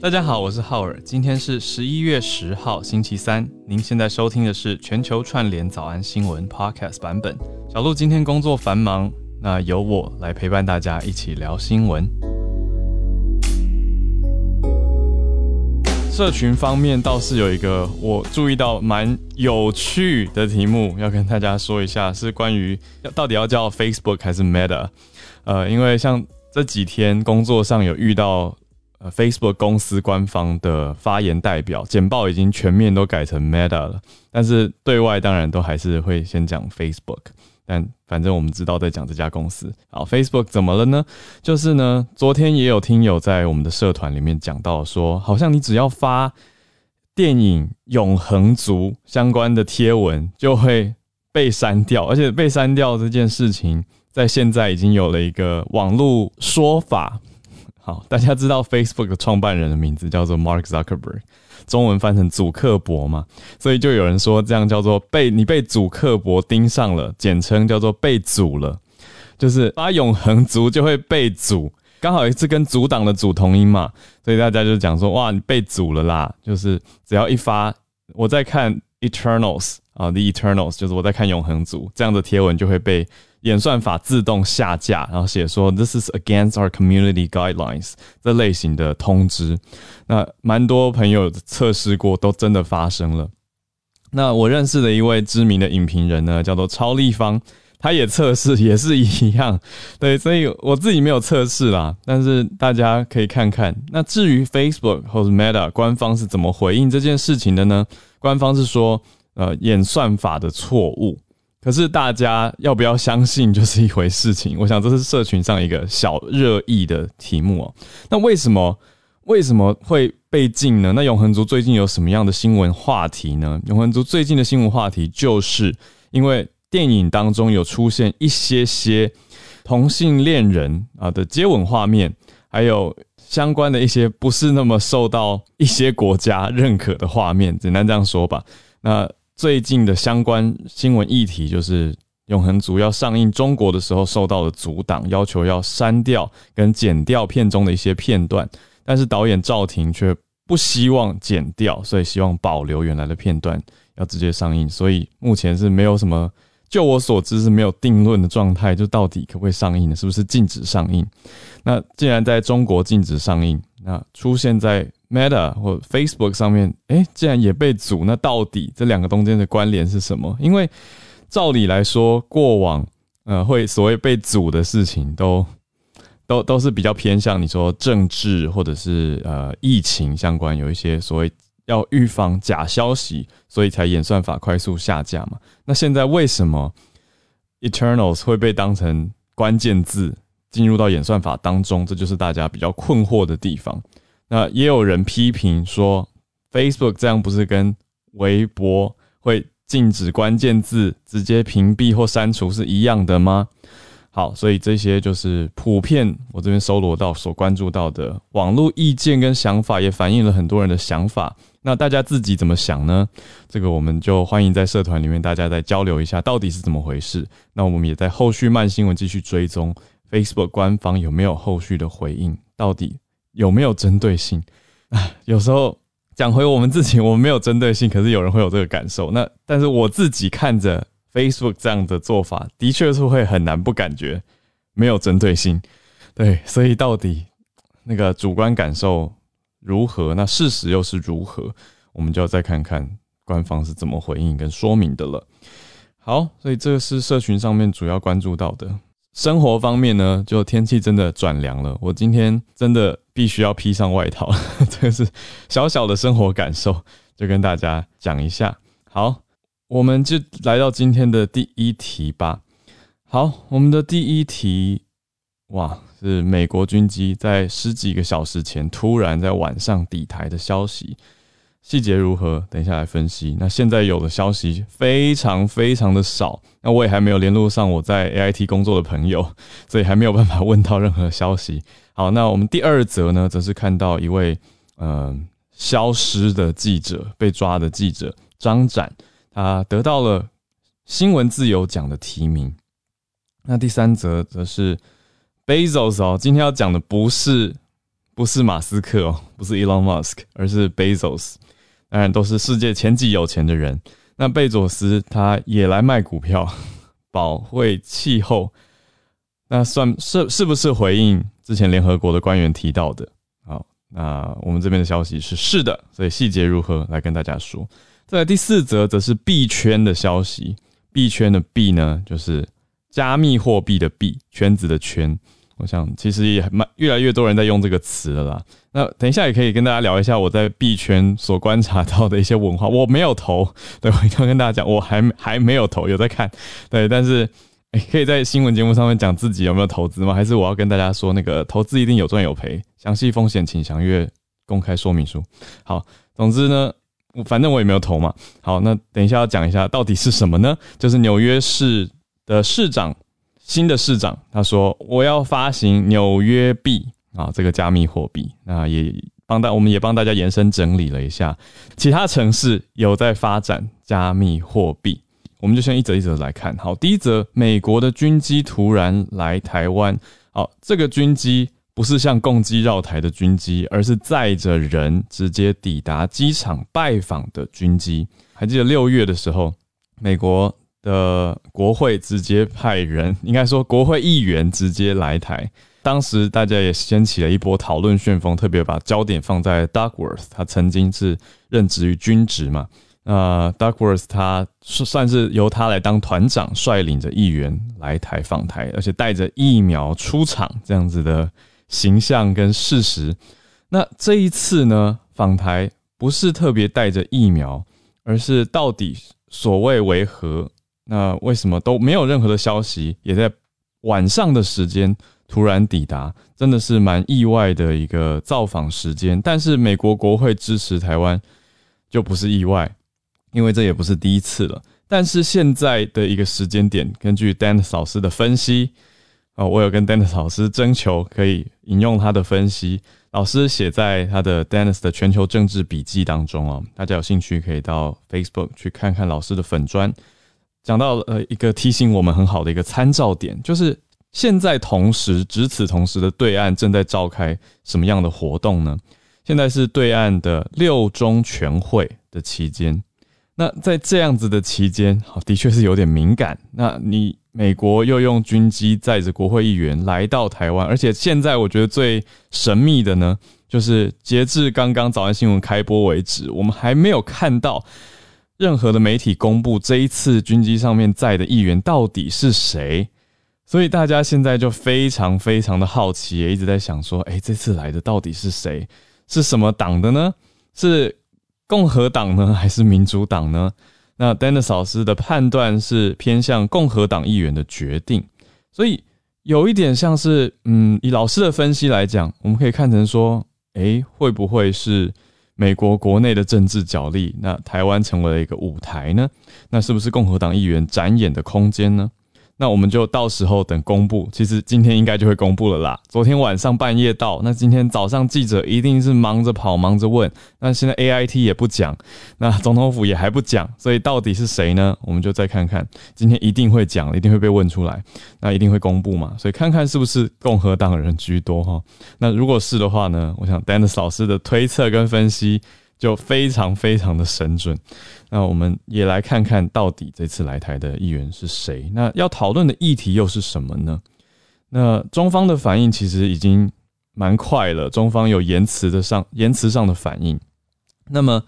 大家好，我是浩尔，今天是十一月十号，星期三。您现在收听的是全球串联早安新闻 Podcast 版本。小鹿今天工作繁忙，那由我来陪伴大家一起聊新闻。社群方面倒是有一个我注意到蛮有趣的题目，要跟大家说一下，是关于要到底要叫 Facebook 还是 Meta？呃，因为像这几天工作上有遇到。呃，Facebook 公司官方的发言代表简报已经全面都改成 Meta 了，但是对外当然都还是会先讲 Facebook。但反正我们知道在讲这家公司。好，Facebook 怎么了呢？就是呢，昨天也有听友在我们的社团里面讲到说，好像你只要发电影《永恒族》相关的贴文，就会被删掉，而且被删掉这件事情，在现在已经有了一个网络说法。好，大家知道 Facebook 的创办人的名字叫做 Mark Zuckerberg，中文翻成祖克伯嘛，所以就有人说这样叫做被你被祖克伯盯上了，简称叫做被阻了，就是发永恒族就会被阻，刚好一次跟阻挡的阻同音嘛，所以大家就讲说哇，你被阻了啦，就是只要一发我在看 Eternals 啊，The Eternals，就是我在看永恒族这样的贴文就会被。演算法自动下架，然后写说 “This is against our community guidelines” 这类型的通知。那蛮多朋友测试过，都真的发生了。那我认识的一位知名的影评人呢，叫做超立方，他也测试，也是一样。对，所以我自己没有测试啦，但是大家可以看看。那至于 Facebook 或者 Meta 官方是怎么回应这件事情的呢？官方是说，呃，演算法的错误。可是大家要不要相信就是一回事情，我想这是社群上一个小热议的题目哦。那为什么为什么会被禁呢？那永恒族最近有什么样的新闻话题呢？永恒族最近的新闻话题就是因为电影当中有出现一些些同性恋人啊的接吻画面，还有相关的一些不是那么受到一些国家认可的画面，简单这样说吧。那最近的相关新闻议题就是《永恒族》要上映中国的时候受到了阻挡，要求要删掉跟剪掉片中的一些片段，但是导演赵婷却不希望剪掉，所以希望保留原来的片段，要直接上映。所以目前是没有什么，就我所知是没有定论的状态，就到底可不可以上映呢？是不是禁止上映？那既然在中国禁止上映，那出现在。Meta 或 Facebook 上面，哎，既然也被阻，那到底这两个中间的关联是什么？因为照理来说，过往呃会所谓被阻的事情，都都都是比较偏向你说政治或者是呃疫情相关，有一些所谓要预防假消息，所以才演算法快速下架嘛。那现在为什么 Eternals 会被当成关键字进入到演算法当中？这就是大家比较困惑的地方。那也有人批评说，Facebook 这样不是跟微博会禁止关键字直接屏蔽或删除是一样的吗？好，所以这些就是普遍我这边搜罗到所关注到的网络意见跟想法，也反映了很多人的想法。那大家自己怎么想呢？这个我们就欢迎在社团里面大家再交流一下，到底是怎么回事？那我们也在后续慢新闻继续追踪 Facebook 官方有没有后续的回应，到底。有没有针对性啊？有时候讲回我们自己，我们没有针对性，可是有人会有这个感受。那但是我自己看着 Facebook 这样的做法，的确是会很难不感觉没有针对性。对，所以到底那个主观感受如何？那事实又是如何？我们就要再看看官方是怎么回应跟说明的了。好，所以这个是社群上面主要关注到的。生活方面呢，就天气真的转凉了，我今天真的必须要披上外套，这是小小的生活感受，就跟大家讲一下。好，我们就来到今天的第一题吧。好，我们的第一题，哇，是美国军机在十几个小时前突然在晚上抵台的消息。细节如何？等一下来分析。那现在有的消息非常非常的少，那我也还没有联络上我在 A I T 工作的朋友，所以还没有办法问到任何消息。好，那我们第二则呢，则是看到一位嗯消失的记者被抓的记者张展，他得到了新闻自由奖的提名。那第三则则是 Bezos 哦，今天要讲的不是不是马斯克哦，不是 Elon Musk，而是 Bezos，当然都是世界前几有钱的人。那贝佐斯他也来卖股票，保卫气候，那算是是不是回应之前联合国的官员提到的？好，那我们这边的消息是是的，所以细节如何来跟大家说。再来第四则则是币圈的消息，币圈的币呢，就是加密货币的币，圈子的圈。我想其实也蛮越来越多人在用这个词了啦。那等一下也可以跟大家聊一下我在币圈所观察到的一些文化。我没有投，对我要跟大家讲，我还还没有投，有在看。对，但是可以在新闻节目上面讲自己有没有投资吗？还是我要跟大家说，那个投资一定有赚有赔，详细风险请详阅公开说明书。好，总之呢，我反正我也没有投嘛。好，那等一下要讲一下到底是什么呢？就是纽约市的市长。新的市长他说：“我要发行纽约币啊，这个加密货币。那也帮大，我们也帮大家延伸整理了一下，其他城市有在发展加密货币。我们就先一则一则来看。好，第一则，美国的军机突然来台湾。好，这个军机不是像共机绕台的军机，而是载着人直接抵达机场拜访的军机。还记得六月的时候，美国。”的国会直接派人，应该说国会议员直接来台。当时大家也掀起了一波讨论旋风，特别把焦点放在 Duckworth，他曾经是任职于军职嘛。那 Duckworth 他是算是由他来当团长，率领着议员来台访台，而且带着疫苗出场这样子的形象跟事实。那这一次呢，访台不是特别带着疫苗，而是到底所谓为何？那为什么都没有任何的消息，也在晚上的时间突然抵达，真的是蛮意外的一个造访时间。但是美国国会支持台湾就不是意外，因为这也不是第一次了。但是现在的一个时间点，根据 Dennis 老师的分析，啊，我有跟 Dennis 老师征求可以引用他的分析，老师写在他的 Dennis 的全球政治笔记当中哦，大家有兴趣可以到 Facebook 去看看老师的粉砖。讲到呃一个提醒我们很好的一个参照点，就是现在同时值此同时的对岸正在召开什么样的活动呢？现在是对岸的六中全会的期间。那在这样子的期间，好，的确是有点敏感。那你美国又用军机载着国会议员来到台湾，而且现在我觉得最神秘的呢，就是截至刚刚早安新闻开播为止，我们还没有看到。任何的媒体公布这一次军机上面载的议员到底是谁，所以大家现在就非常非常的好奇，也一直在想说，哎，这次来的到底是谁？是什么党的呢？是共和党呢，还是民主党呢？那 Dennis 老师的判断是偏向共和党议员的决定，所以有一点像是，嗯，以老师的分析来讲，我们可以看成说，哎，会不会是？美国国内的政治角力，那台湾成为了一个舞台呢？那是不是共和党议员展演的空间呢？那我们就到时候等公布，其实今天应该就会公布了啦。昨天晚上半夜到，那今天早上记者一定是忙着跑，忙着问。那现在 A I T 也不讲，那总统府也还不讲，所以到底是谁呢？我们就再看看。今天一定会讲，一定会被问出来，那一定会公布嘛？所以看看是不是共和党人居多哈？那如果是的话呢？我想 Dennis 老师的推测跟分析。就非常非常的神准，那我们也来看看到底这次来台的议员是谁？那要讨论的议题又是什么呢？那中方的反应其实已经蛮快了，中方有言辞的上言辞上的反应。那么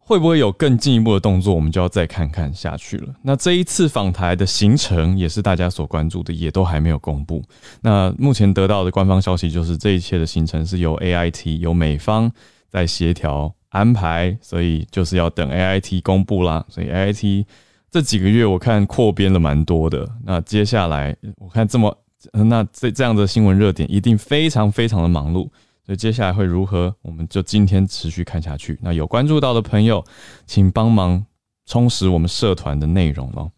会不会有更进一步的动作？我们就要再看看下去了。那这一次访台的行程也是大家所关注的，也都还没有公布。那目前得到的官方消息就是，这一切的行程是由 A I T 由美方在协调。安排，所以就是要等 A I T 公布啦。所以 A I T 这几个月我看扩编了蛮多的。那接下来我看这么，那这这样的新闻热点一定非常非常的忙碌。所以接下来会如何，我们就今天持续看下去。那有关注到的朋友，请帮忙充实我们社团的内容哦。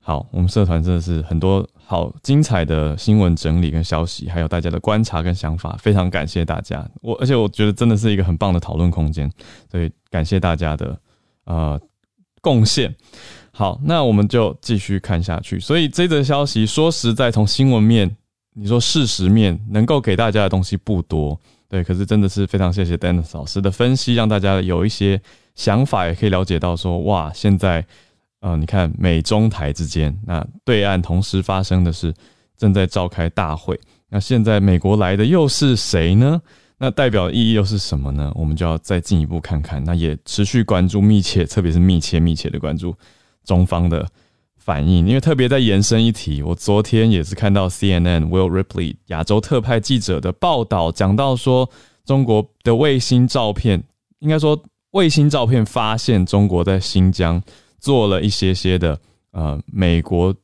好，我们社团真的是很多。好精彩的新闻整理跟消息，还有大家的观察跟想法，非常感谢大家。我而且我觉得真的是一个很棒的讨论空间，所以感谢大家的呃贡献。好，那我们就继续看下去。所以这则消息说实在，从新闻面，你说事实面能够给大家的东西不多，对，可是真的是非常谢谢 Dennis 老师的分析，让大家有一些想法，也可以了解到说，哇，现在，呃，你看美中台之间，那对岸同时发生的是正在召开大会，那现在美国来的又是谁呢？那代表意义又是什么呢？我们就要再进一步看看，那也持续关注，密切，特别是密切密切的关注中方的。反应，因为特别在延伸一题，我昨天也是看到 CNN Will Ripley 亚洲特派记者的报道，讲到说中国的卫星照片，应该说卫星照片发现中国在新疆做了一些些的呃美国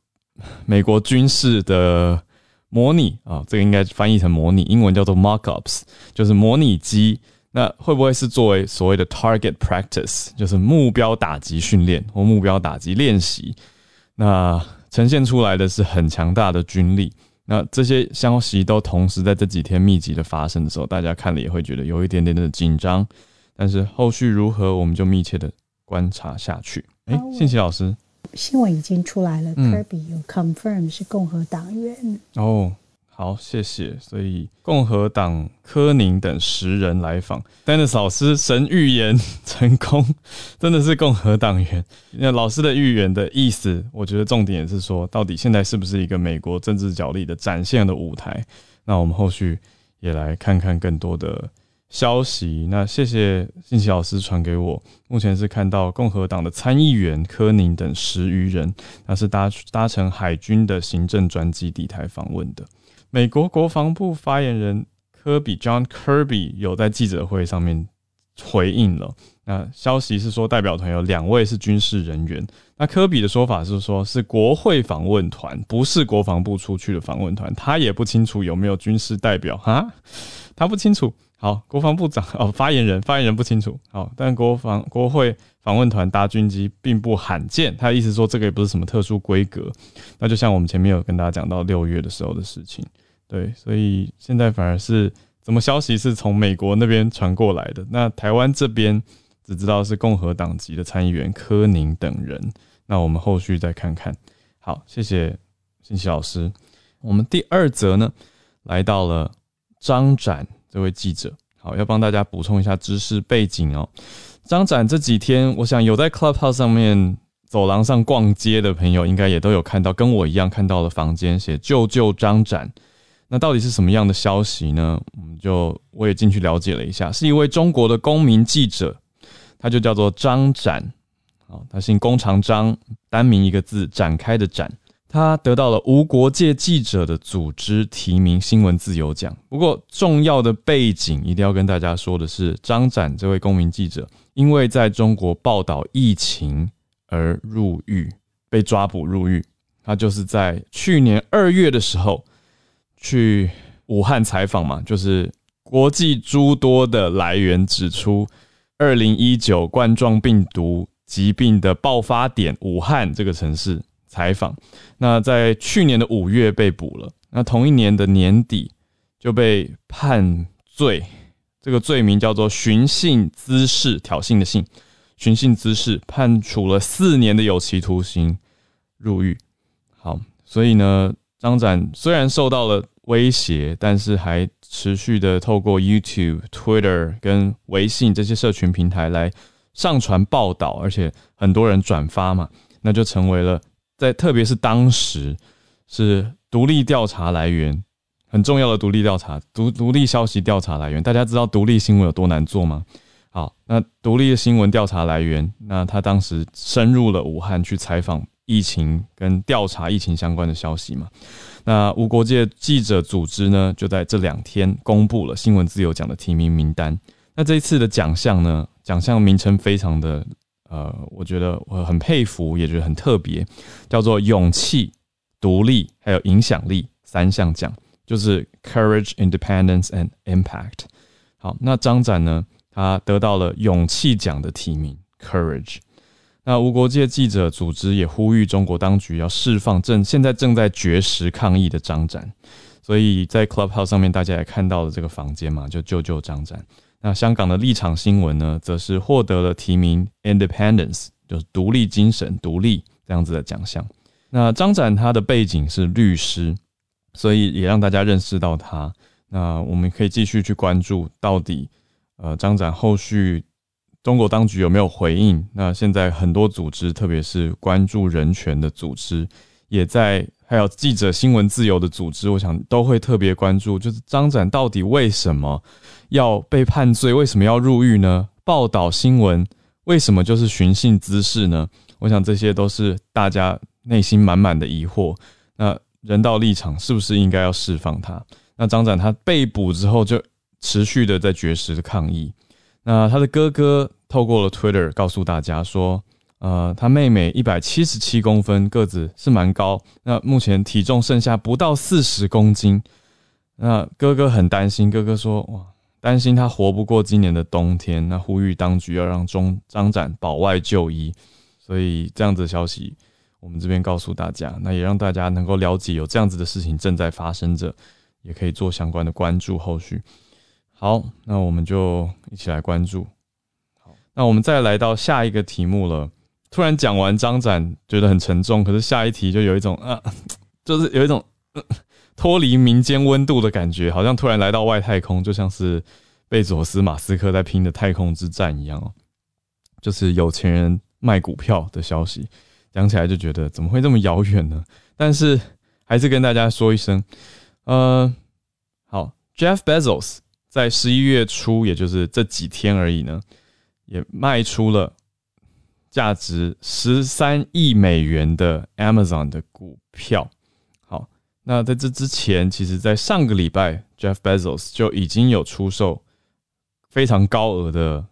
美国军事的模拟啊，这个应该翻译成模拟，英文叫做 mockups，就是模拟机。那会不会是作为所谓的 target practice，就是目标打击训练或目标打击练习？那呈现出来的是很强大的军力，那这些消息都同时在这几天密集的发生的时候，大家看了也会觉得有一点点的紧张。但是后续如何，我们就密切的观察下去。哎，信息老师，新闻已经出来了，Kirby 有 confirm 是共和党员哦。好，谢谢。所以共和党柯宁等十人来访，Dennis 老师神预言 成功，真的是共和党员。那老师的预言的意思，我觉得重点也是说，到底现在是不是一个美国政治角力的展现的舞台？那我们后续也来看看更多的消息。那谢谢信息老师传给我，目前是看到共和党的参议员柯宁等十余人，那是搭搭乘海军的行政专机抵台访问的。美国国防部发言人科比 John Kirby 有在记者会上面回应了。那消息是说，代表团有两位是军事人员。那科比的说法是说，是国会访问团，不是国防部出去的访问团。他也不清楚有没有军事代表哈，他不清楚。好，国防部长哦，发言人发言人不清楚。好，但国防国会访问团搭军机并不罕见。他的意思说，这个也不是什么特殊规格。那就像我们前面有跟大家讲到六月的时候的事情。对，所以现在反而是什么消息是从美国那边传过来的？那台湾这边只知道是共和党籍的参议员柯宁等人。那我们后续再看看。好，谢谢信息老师。我们第二则呢，来到了张展这位记者。好，要帮大家补充一下知识背景哦。张展这几天，我想有在 Clubhouse 上面走廊上逛街的朋友，应该也都有看到，跟我一样看到了房间写“救救张展”。那到底是什么样的消息呢？我们就我也进去了解了一下，是一位中国的公民记者，他就叫做张展，好，他姓弓长张，单名一个字，展开的展。他得到了无国界记者的组织提名新闻自由奖。不过重要的背景一定要跟大家说的是，张展这位公民记者，因为在中国报道疫情而入狱，被抓捕入狱。他就是在去年二月的时候。去武汉采访嘛，就是国际诸多的来源指出，二零一九冠状病毒疾病的爆发点武汉这个城市采访。那在去年的五月被捕了，那同一年的年底就被判罪，这个罪名叫做寻衅滋事，挑衅的衅，寻衅滋事，判处了四年的有期徒刑，入狱。好，所以呢。张展虽然受到了威胁，但是还持续的透过 YouTube、Twitter 跟微信这些社群平台来上传报道，而且很多人转发嘛，那就成为了在特别是当时是独立调查来源很重要的独立调查独独立消息调查来源。大家知道独立新闻有多难做吗？好，那独立的新闻调查来源，那他当时深入了武汉去采访。疫情跟调查疫情相关的消息嘛，那无国界记者组织呢，就在这两天公布了新闻自由奖的提名名单。那这一次的奖项呢，奖项名称非常的呃，我觉得我很佩服，也觉得很特别，叫做勇气、独立还有影响力三项奖，就是 Courage, Independence and Impact。好，那张展呢，他得到了勇气奖的提名，Courage。那无国界记者组织也呼吁中国当局要释放正现在正在绝食抗议的张展，所以在 Clubhouse 上面大家也看到了这个房间嘛，就救救张展。那香港的立场新闻呢，则是获得了提名 Independence，就是独立精神、独立这样子的奖项。那张展他的背景是律师，所以也让大家认识到他。那我们可以继续去关注到底，呃，张展后续中国当局有没有回应？那现在很多组织，特别是关注人权的组织，也在还有记者新闻自由的组织，我想都会特别关注，就是张展到底为什么要被判罪？为什么要入狱呢？报道新闻为什么就是寻衅滋事呢？我想这些都是大家内心满满的疑惑。那人道立场是不是应该要释放他？那张展他被捕之后，就持续的在绝食的抗议。那他的哥哥透过了 Twitter 告诉大家说，呃，他妹妹一百七十七公分，个子是蛮高。那目前体重剩下不到四十公斤。那哥哥很担心，哥哥说，哇，担心他活不过今年的冬天。那呼吁当局要让中张展保外就医。所以这样子的消息，我们这边告诉大家，那也让大家能够了解有这样子的事情正在发生着。也可以做相关的关注。后续好，那我们就一起来关注。好，那我们再来到下一个题目了。突然讲完张展，觉得很沉重，可是下一题就有一种啊，就是有一种脱离民间温度的感觉，好像突然来到外太空，就像是贝佐斯、马斯克在拼的太空之战一样哦。就是有钱人卖股票的消息，讲起来就觉得怎么会这么遥远呢？但是还是跟大家说一声。呃，好，Jeff Bezos 在十一月初，也就是这几天而已呢，也卖出了价值十三亿美元的 Amazon 的股票。好，那在这之前，其实在上个礼拜，Jeff Bezos 就已经有出售非常高额的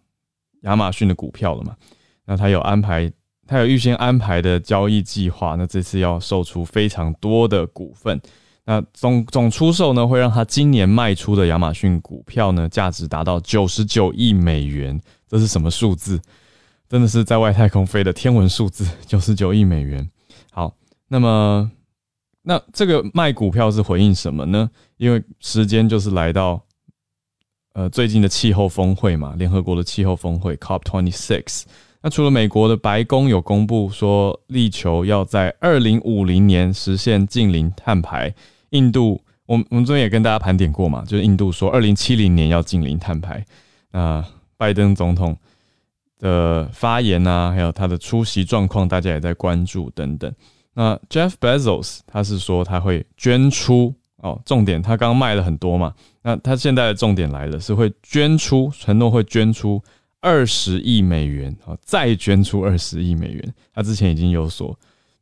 亚马逊的股票了嘛？那他有安排，他有预先安排的交易计划，那这次要售出非常多的股份。那总总出售呢，会让他今年卖出的亚马逊股票呢，价值达到九十九亿美元。这是什么数字？真的是在外太空飞的天文数字，九十九亿美元。好，那么那这个卖股票是回应什么呢？因为时间就是来到呃最近的气候峰会嘛，联合国的气候峰会 COP twenty six。那除了美国的白宫有公布说，力求要在二零五零年实现近零碳排。印度，我们我们昨天也跟大家盘点过嘛，就是印度说二零七零年要进零碳排。那拜登总统的发言啊，还有他的出席状况，大家也在关注等等。那 Jeff Bezos 他是说他会捐出哦，重点他刚卖了很多嘛，那他现在的重点来了，是会捐出，承诺会捐出二十亿美元啊，再捐出二十亿美元。他之前已经有所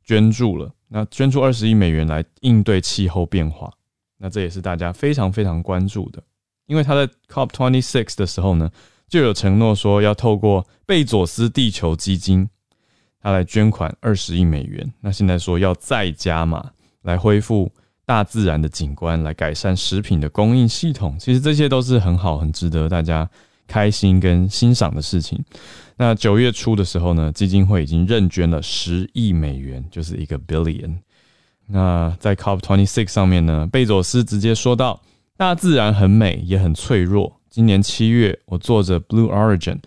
捐助了。那捐出二十亿美元来应对气候变化，那这也是大家非常非常关注的。因为他在 COP twenty six 的时候呢，就有承诺说要透过贝佐斯地球基金，他来捐款二十亿美元。那现在说要再加码，来恢复大自然的景观，来改善食品的供应系统。其实这些都是很好、很值得大家开心跟欣赏的事情。那九月初的时候呢，基金会已经认捐了十亿美元，就是一个 billion。那在 COP twenty six 上面呢，贝佐斯直接说到：“大自然很美，也很脆弱。”今年七月，我坐着 Blue Origin，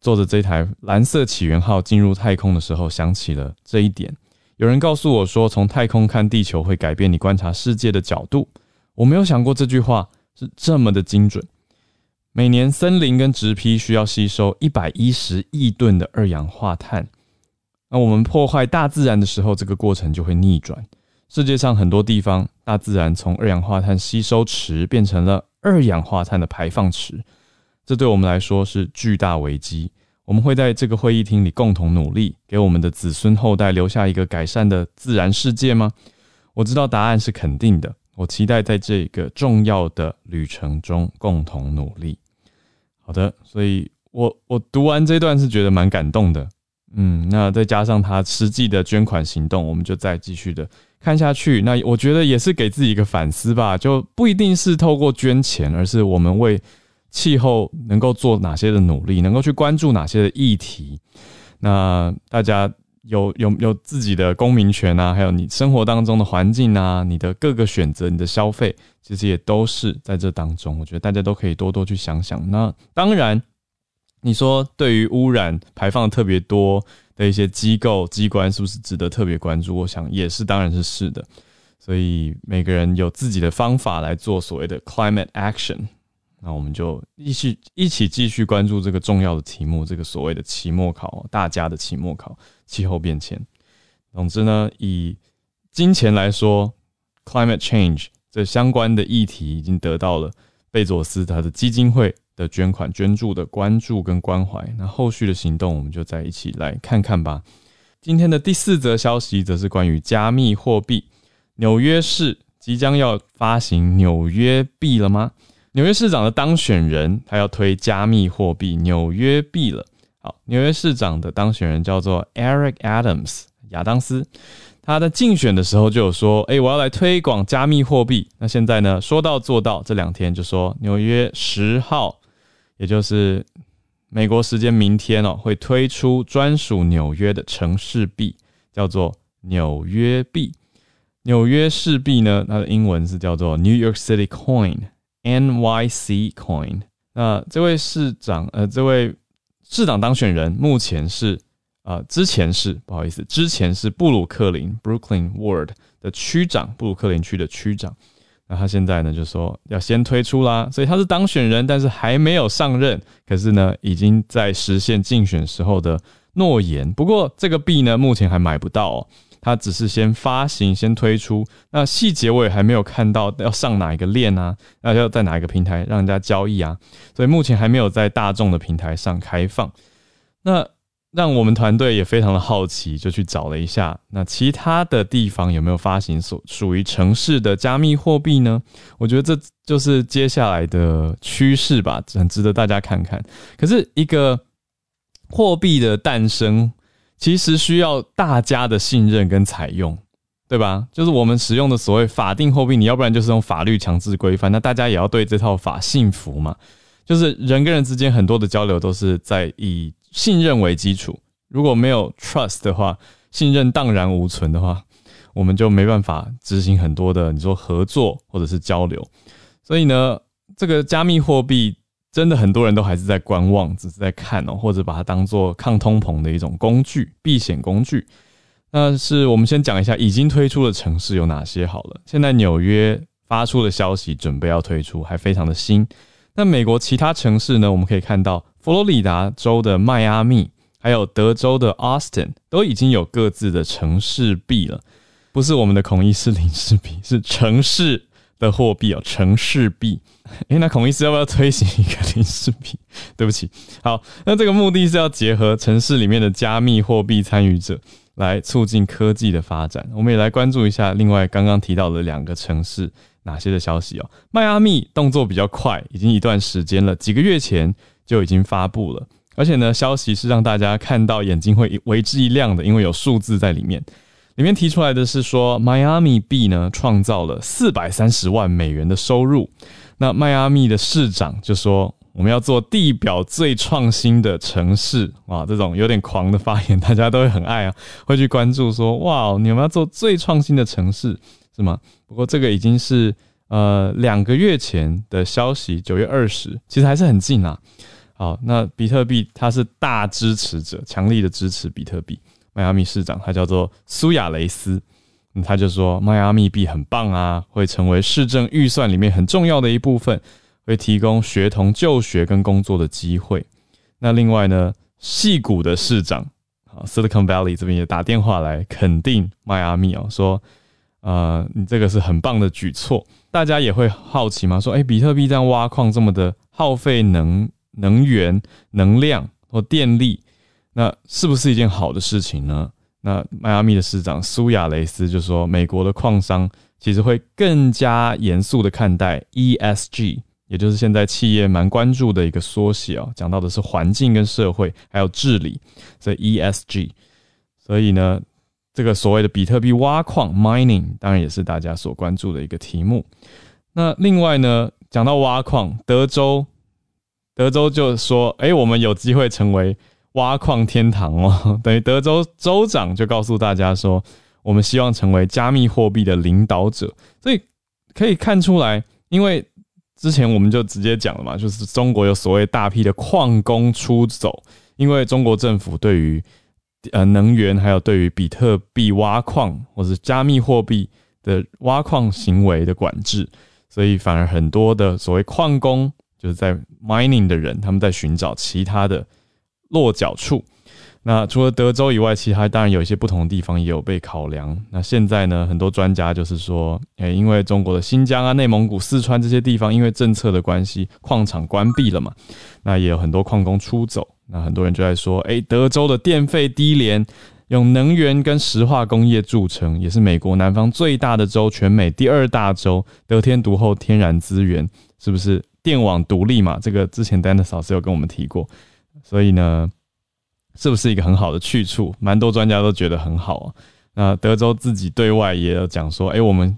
坐着这台蓝色起源号进入太空的时候，想起了这一点。有人告诉我说，从太空看地球会改变你观察世界的角度。我没有想过这句话是这么的精准。每年森林跟植批需要吸收一百一十亿吨的二氧化碳，那我们破坏大自然的时候，这个过程就会逆转。世界上很多地方，大自然从二氧化碳吸收池变成了二氧化碳的排放池，这对我们来说是巨大危机。我们会在这个会议厅里共同努力，给我们的子孙后代留下一个改善的自然世界吗？我知道答案是肯定的。我期待在这个重要的旅程中共同努力。好的，所以我我读完这段是觉得蛮感动的，嗯，那再加上他实际的捐款行动，我们就再继续的看下去。那我觉得也是给自己一个反思吧，就不一定是透过捐钱，而是我们为气候能够做哪些的努力，能够去关注哪些的议题。那大家有有有自己的公民权啊，还有你生活当中的环境啊，你的各个选择，你的消费。其实也都是在这当中，我觉得大家都可以多多去想想。那当然，你说对于污染排放特别多的一些机构机关，是不是值得特别关注？我想也是，当然是是的。所以每个人有自己的方法来做所谓的 climate action。那我们就一起一起继续关注这个重要的题目，这个所谓的期末考，大家的期末考，气候变迁。总之呢，以金钱来说，climate change 这相关的议题已经得到了贝佐斯他的基金会的捐款捐助的关注跟关怀。那后续的行动，我们就再一起来看看吧。今天的第四则消息则是关于加密货币，纽约市即将要发行纽约币了吗？纽约市长的当选人，他要推加密货币纽约币了。好，纽约市长的当选人叫做 Eric Adams 亚当斯，他在竞选的时候就有说：“哎，我要来推广加密货币。”那现在呢，说到做到，这两天就说纽约十号，也就是美国时间明天哦，会推出专属纽约的城市币，叫做纽约币。纽约市币呢，它的英文是叫做 New York City Coin。NYC Coin，那这位市长，呃，这位市长当选人目前是，呃，之前是不好意思，之前是布鲁克林 Brooklyn Ward 的区长，布鲁克林区的区长。那他现在呢，就说要先推出啦，所以他是当选人，但是还没有上任，可是呢，已经在实现竞选时候的诺言。不过这个币呢，目前还买不到哦。它只是先发行，先推出，那细节我也还没有看到要上哪一个链啊，那要在哪一个平台让人家交易啊，所以目前还没有在大众的平台上开放。那让我们团队也非常的好奇，就去找了一下，那其他的地方有没有发行所属于城市的加密货币呢？我觉得这就是接下来的趋势吧，很值得大家看看。可是一个货币的诞生。其实需要大家的信任跟采用，对吧？就是我们使用的所谓法定货币，你要不然就是用法律强制规范，那大家也要对这套法信服嘛。就是人跟人之间很多的交流都是在以信任为基础，如果没有 trust 的话，信任荡然无存的话，我们就没办法执行很多的你说合作或者是交流。所以呢，这个加密货币。真的很多人都还是在观望，只是在看哦，或者把它当做抗通膨的一种工具、避险工具。那是我们先讲一下已经推出的城市有哪些好了。现在纽约发出的消息，准备要推出，还非常的新。那美国其他城市呢？我们可以看到，佛罗里达州的迈阿密，还有德州的 Austin，都已经有各自的城市币了。不是我们的孔医师零式币，是城市的货币哦，城市币。哎，那孔医师要不要推行一个零视频？对不起，好，那这个目的是要结合城市里面的加密货币参与者，来促进科技的发展。我们也来关注一下另外刚刚提到的两个城市哪些的消息哦。迈阿密动作比较快，已经一段时间了，几个月前就已经发布了，而且呢，消息是让大家看到眼睛会为之一亮的，因为有数字在里面。里面提出来的是说，迈阿密币呢创造了四百三十万美元的收入。那迈阿密的市长就说：“我们要做地表最创新的城市哇！”这种有点狂的发言，大家都会很爱啊，会去关注说：“哇，你们要做最创新的城市是吗？”不过这个已经是呃两个月前的消息，九月二十，其实还是很近啊。好，那比特币它是大支持者，强力的支持比特币。迈阿密市长他叫做苏亚雷斯。他就说迈阿密币很棒啊，会成为市政预算里面很重要的一部分，会提供学童就学跟工作的机会。那另外呢，戏谷的市长啊，Silicon Valley 这边也打电话来肯定迈阿密哦，说呃，你这个是很棒的举措。大家也会好奇嘛，说哎，比特币这样挖矿这么的耗费能能源、能量或电力，那是不是一件好的事情呢？那迈阿密的市长苏亚雷斯就说，美国的矿商其实会更加严肃的看待 ESG，也就是现在企业蛮关注的一个缩写哦，讲到的是环境跟社会还有治理，所以 ESG。所以呢，这个所谓的比特币挖矿 mining，当然也是大家所关注的一个题目。那另外呢，讲到挖矿，德州，德州就说，哎，我们有机会成为。挖矿天堂哦，等于德州州长就告诉大家说，我们希望成为加密货币的领导者。所以可以看出来，因为之前我们就直接讲了嘛，就是中国有所谓大批的矿工出走，因为中国政府对于呃能源还有对于比特币挖矿或者加密货币的挖矿行为的管制，所以反而很多的所谓矿工就是在 mining 的人，他们在寻找其他的落脚处。那除了德州以外，其他当然有一些不同的地方也有被考量。那现在呢，很多专家就是说，诶，因为中国的新疆啊、内蒙古、四川这些地方，因为政策的关系，矿场关闭了嘛，那也有很多矿工出走。那很多人就在说，诶，德州的电费低廉，用能源跟石化工业著称，也是美国南方最大的州，全美第二大州，得天独厚天然资源，是不是电网独立嘛？这个之前丹 a 老师有跟我们提过，所以呢。是不是一个很好的去处？蛮多专家都觉得很好啊。那德州自己对外也有讲说，哎，我们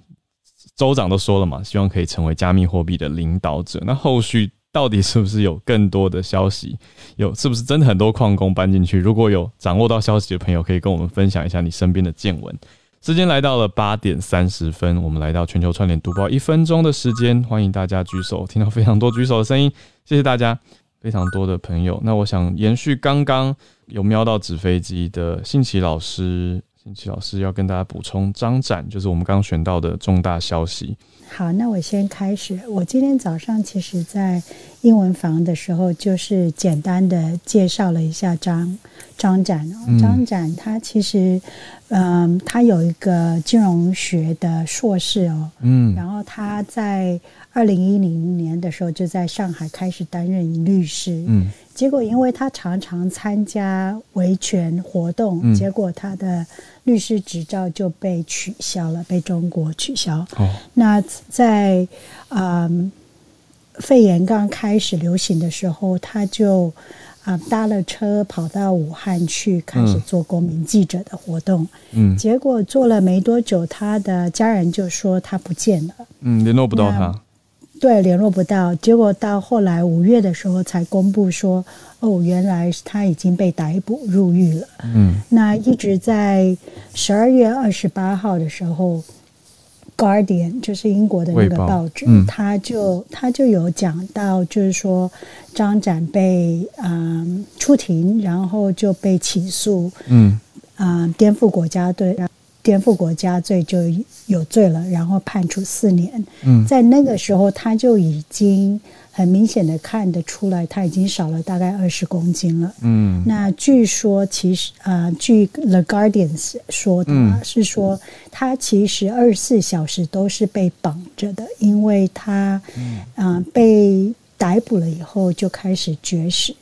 州长都说了嘛，希望可以成为加密货币的领导者。那后续到底是不是有更多的消息？有是不是真的很多矿工搬进去？如果有掌握到消息的朋友，可以跟我们分享一下你身边的见闻。时间来到了八点三十分，我们来到全球串联读报一分钟的时间，欢迎大家举手，听到非常多举手的声音，谢谢大家。非常多的朋友，那我想延续刚刚有瞄到纸飞机的信奇老师，信奇老师要跟大家补充张展，就是我们刚刚选到的重大消息。好，那我先开始。我今天早上其实在英文房的时候，就是简单的介绍了一下张张展。张展他其实，嗯，他有一个金融学的硕士哦，嗯，然后他在。二零一零年的时候，就在上海开始担任律师。嗯，结果因为他常常参加维权活动，结果他的律师执照就被取消了，被中国取消。哦，那在嗯肺炎刚开始流行的时候，他就啊搭了车跑到武汉去，开始做公民记者的活动。嗯，结果做了没多久，他的家人就说他不见了。嗯，联络不到他。对，联络不到，结果到后来五月的时候才公布说，哦，原来他已经被逮捕入狱了。嗯，那一直在十二月二十八号的时候，《Guardian》就是英国的那个报纸，他就他就有讲到，就是说张展被嗯出庭，然后就被起诉，嗯啊颠覆国家队。颠覆国家罪就有罪了，然后判处四年。嗯，在那个时候他就已经很明显的看得出来，他已经少了大概二十公斤了。嗯，那据说其实啊，据 The Guardians 说的是说，他其实二十四小时都是被绑着的，因为他嗯被逮捕了以后就开始绝食。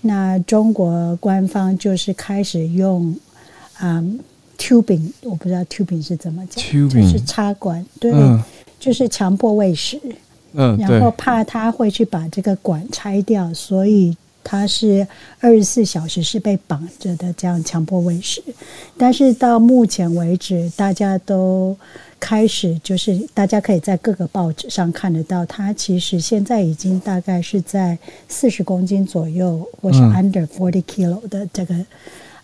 那中国官方就是开始用啊。tubing 我不知道 tubing 是怎么讲，就是插管，对，就是强迫喂食，嗯，然后怕他会去把这个管拆掉，所以他是二十四小时是被绑着的，这样强迫喂食。但是到目前为止，大家都开始就是大家可以在各个报纸上看得到，他其实现在已经大概是在四十公斤左右，或是 under forty kilo 的这个。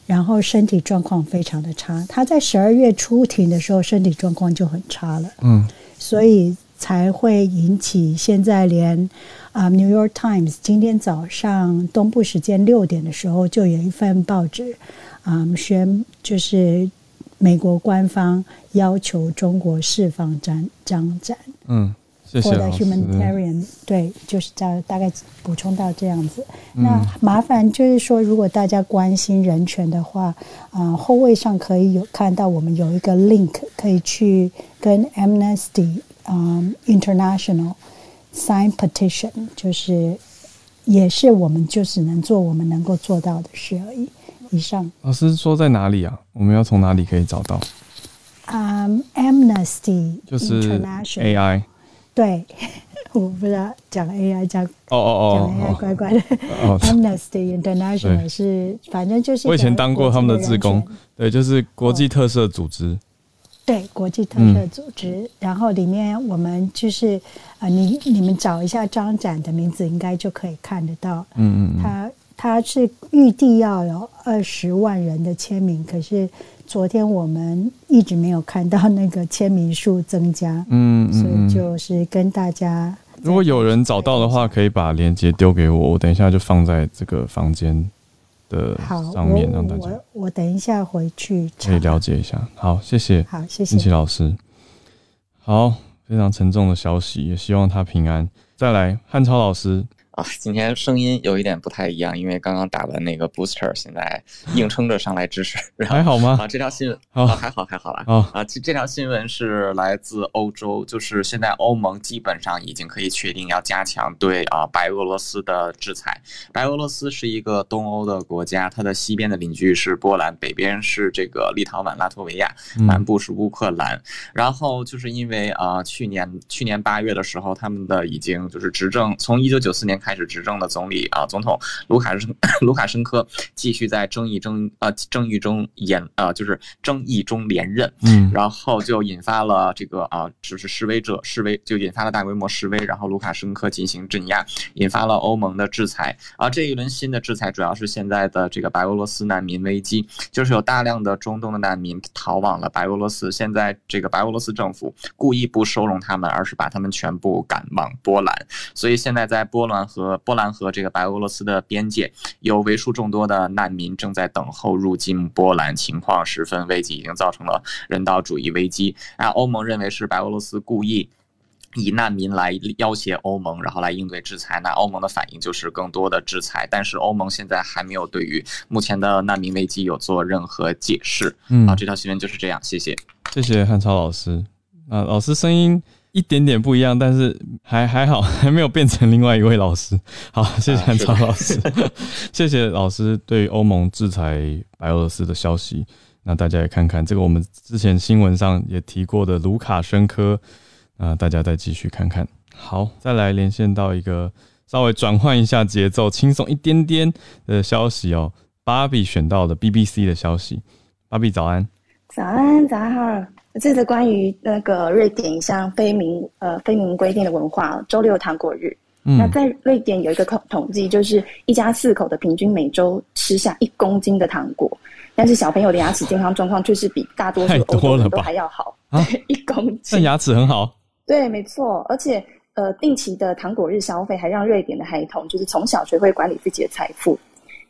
然后身体状况非常的差，他在十二月出庭的时候身体状况就很差了，嗯，所以才会引起现在连啊《New York Times》今天早上东部时间六点的时候就有一份报纸啊宣就是美国官方要求中国释放张张展，嗯。或者 humanitarian 对，就是大大概补充到这样子。那麻烦就是说，如果大家关心人权的话，啊，后位上可以有看到我们有一个 link，可以去跟 Amnesty 啊 International sign petition，就是也是我们就只能做我们能够做到的事而已。以上老师说在哪里啊？我们要从哪里可以找到？嗯，Amnesty 就是 AI。对，我不知道讲 AI 讲哦哦哦，讲 AI 乖乖的。Amnesty International 是反正就是我以前当过他们的志工，对，就是国际特色组织。对，国际特色组织。然后里面我们就是啊，你你们找一下张展的名字，应该就可以看得到。嗯嗯，他他是预定要有二十万人的签名，可是。昨天我们一直没有看到那个签名数增加，嗯，所以就是跟大家，如果有人找到的话，可以把链接丢给我，我等一下就放在这个房间的上面，让大家。我等一下回去可以了解一下。好，谢谢。好，谢谢奇老师。好，非常沉重的消息，也希望他平安。再来，汉超老师。啊，今天声音有一点不太一样，因为刚刚打完那个 booster，现在硬撑着上来支持。还好吗？啊，这条新闻啊，还好还好啦。啊啊，这这条新闻是来自欧洲，就是现在欧盟基本上已经可以确定要加强对啊白俄罗斯的制裁。白俄罗斯是一个东欧的国家，它的西边的邻居是波兰，北边是这个立陶宛、拉脱维亚，南部是乌克兰。然后就是因为啊，去年去年八月的时候，他们的已经就是执政，从一九九四年开。开始执政的总理啊，总统卢卡申 卢卡申科继续在争议争呃争议中演啊就是争议中连任，嗯，然后就引发了这个啊就是示威者示威，就引发了大规模示威，然后卢卡申科进行镇压，引发了欧盟的制裁啊这一轮新的制裁主要是现在的这个白俄罗斯难民危机，就是有大量的中东的难民逃往了白俄罗斯，现在这个白俄罗斯政府故意不收容他们，而是把他们全部赶往波兰，所以现在在波兰。和波兰和这个白俄罗斯的边界，有为数众多的难民正在等候入境波兰，情况十分危急，已经造成了人道主义危机。啊，欧盟认为是白俄罗斯故意以难民来要挟欧盟，然后来应对制裁。那欧盟的反应就是更多的制裁，但是欧盟现在还没有对于目前的难民危机有做任何解释。嗯，好，这条新闻就是这样，谢谢，谢谢汉超老师。啊，老师声音。一点点不一样，但是还还好，还没有变成另外一位老师。好，谢谢曹老师，谢谢老师对欧盟制裁白俄罗斯的消息。那大家也看看这个，我们之前新闻上也提过的卢卡申科，啊，大家再继续看看。好，再来连线到一个稍微转换一下节奏、轻松一点点的消息哦。芭比选到了 BBC 的消息，芭比早安，早安，早上好。这是关于那个瑞典一项非明呃非明规定的文化周六糖果日。那在瑞典有一个统统计，就是一家四口的平均每周吃下一公斤的糖果，但是小朋友的牙齿健康状况却是比大多数欧洲人都还要好。一公斤，那牙齿很好。对，没错。而且呃，定期的糖果日消费还让瑞典的孩童就是从小学会管理自己的财富。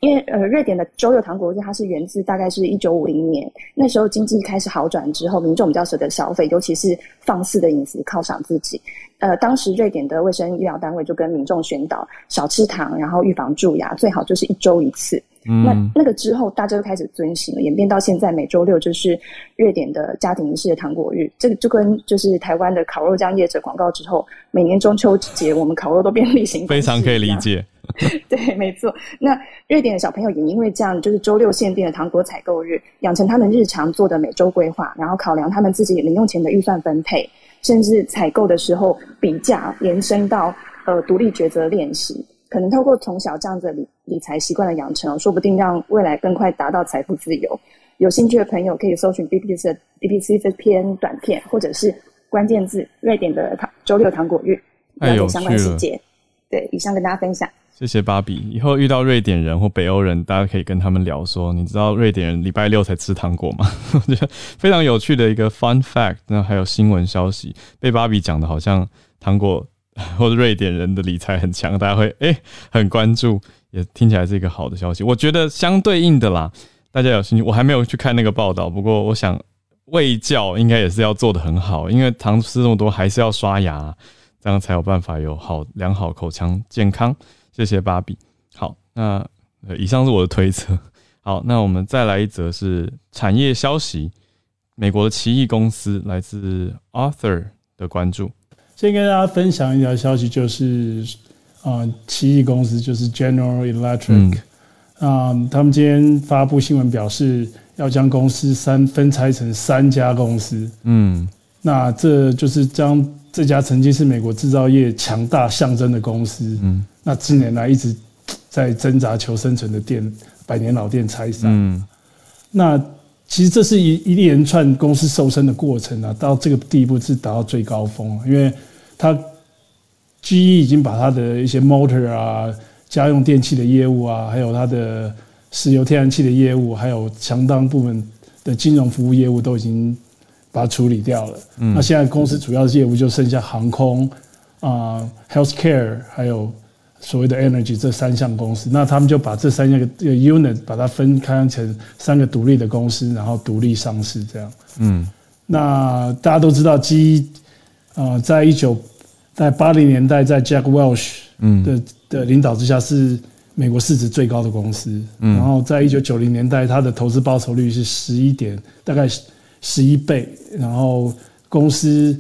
因为呃，瑞典的周六糖果日它是源自大概是一九五零年，那时候经济开始好转之后，民众比较舍得消费，尤其是放肆的饮食犒赏自己。呃，当时瑞典的卫生医疗单位就跟民众宣导少吃糖，然后预防蛀牙，最好就是一周一次。那那个之后，大家就开始遵循了，演变到现在每周六就是瑞典的家庭仪式的糖果日。这个就跟就是台湾的烤肉酱业者广告之后，每年中秋节我们烤肉都变 例行，非常可以理解。对，没错。那瑞典的小朋友也因为这样，就是周六限定的糖果采购日，养成他们日常做的每周规划，然后考量他们自己零用钱的预算分配，甚至采购的时候比价，延伸到呃独立抉择练习。可能透过从小这样子理理财习惯的养成，说不定让未来更快达到财富自由。有兴趣的朋友可以搜寻 BBC 的 BBC 这篇短片，或者是关键字“瑞典的糖周六糖果日”，了解相关细节。对，以上跟大家分享。谢谢芭比。以后遇到瑞典人或北欧人，大家可以跟他们聊说，你知道瑞典人礼拜六才吃糖果吗？我觉得非常有趣的一个 fun fact。那还有新闻消息，被芭比讲的好像糖果或者瑞典人的理财很强，大家会诶很关注，也听起来是一个好的消息。我觉得相对应的啦，大家有兴趣，我还没有去看那个报道，不过我想卫教应该也是要做的很好，因为糖吃这么多，还是要刷牙，这样才有办法有好良好口腔健康。谢谢芭比。好，那以上是我的推测。好，那我们再来一则是产业消息。美国的奇异公司来自 Arthur 的关注。先跟大家分享一条消息，就是啊，奇异公司就是 General Electric 啊，他们今天发布新闻表示，要将公司三分拆成三家公司。嗯，那这就是将这家曾经是美国制造业强大象征的公司。嗯。那近年来一直在挣扎求生存的店，百年老店拆散。嗯，那其实这是一一连串公司瘦身的过程啊，到这个地步是达到最高峰，因为它 GE 已经把它的一些 motor 啊、家用电器的业务啊，还有它的石油天然气的业务，还有相当部分的金融服务业务都已经把它处理掉了。嗯，那现在公司主要的业务就剩下航空啊、healthcare 还有。所谓的 energy 这三项公司，那他们就把这三项个 unit 把它分开成三个独立的公司，然后独立上市这样。嗯，那大家都知道，基呃，在一九在八零年代，在 Jack Welch 嗯的的领导之下，是美国市值最高的公司。嗯然后在一九九零年代，它的投资报酬率是十一点，大概十一倍。然后公司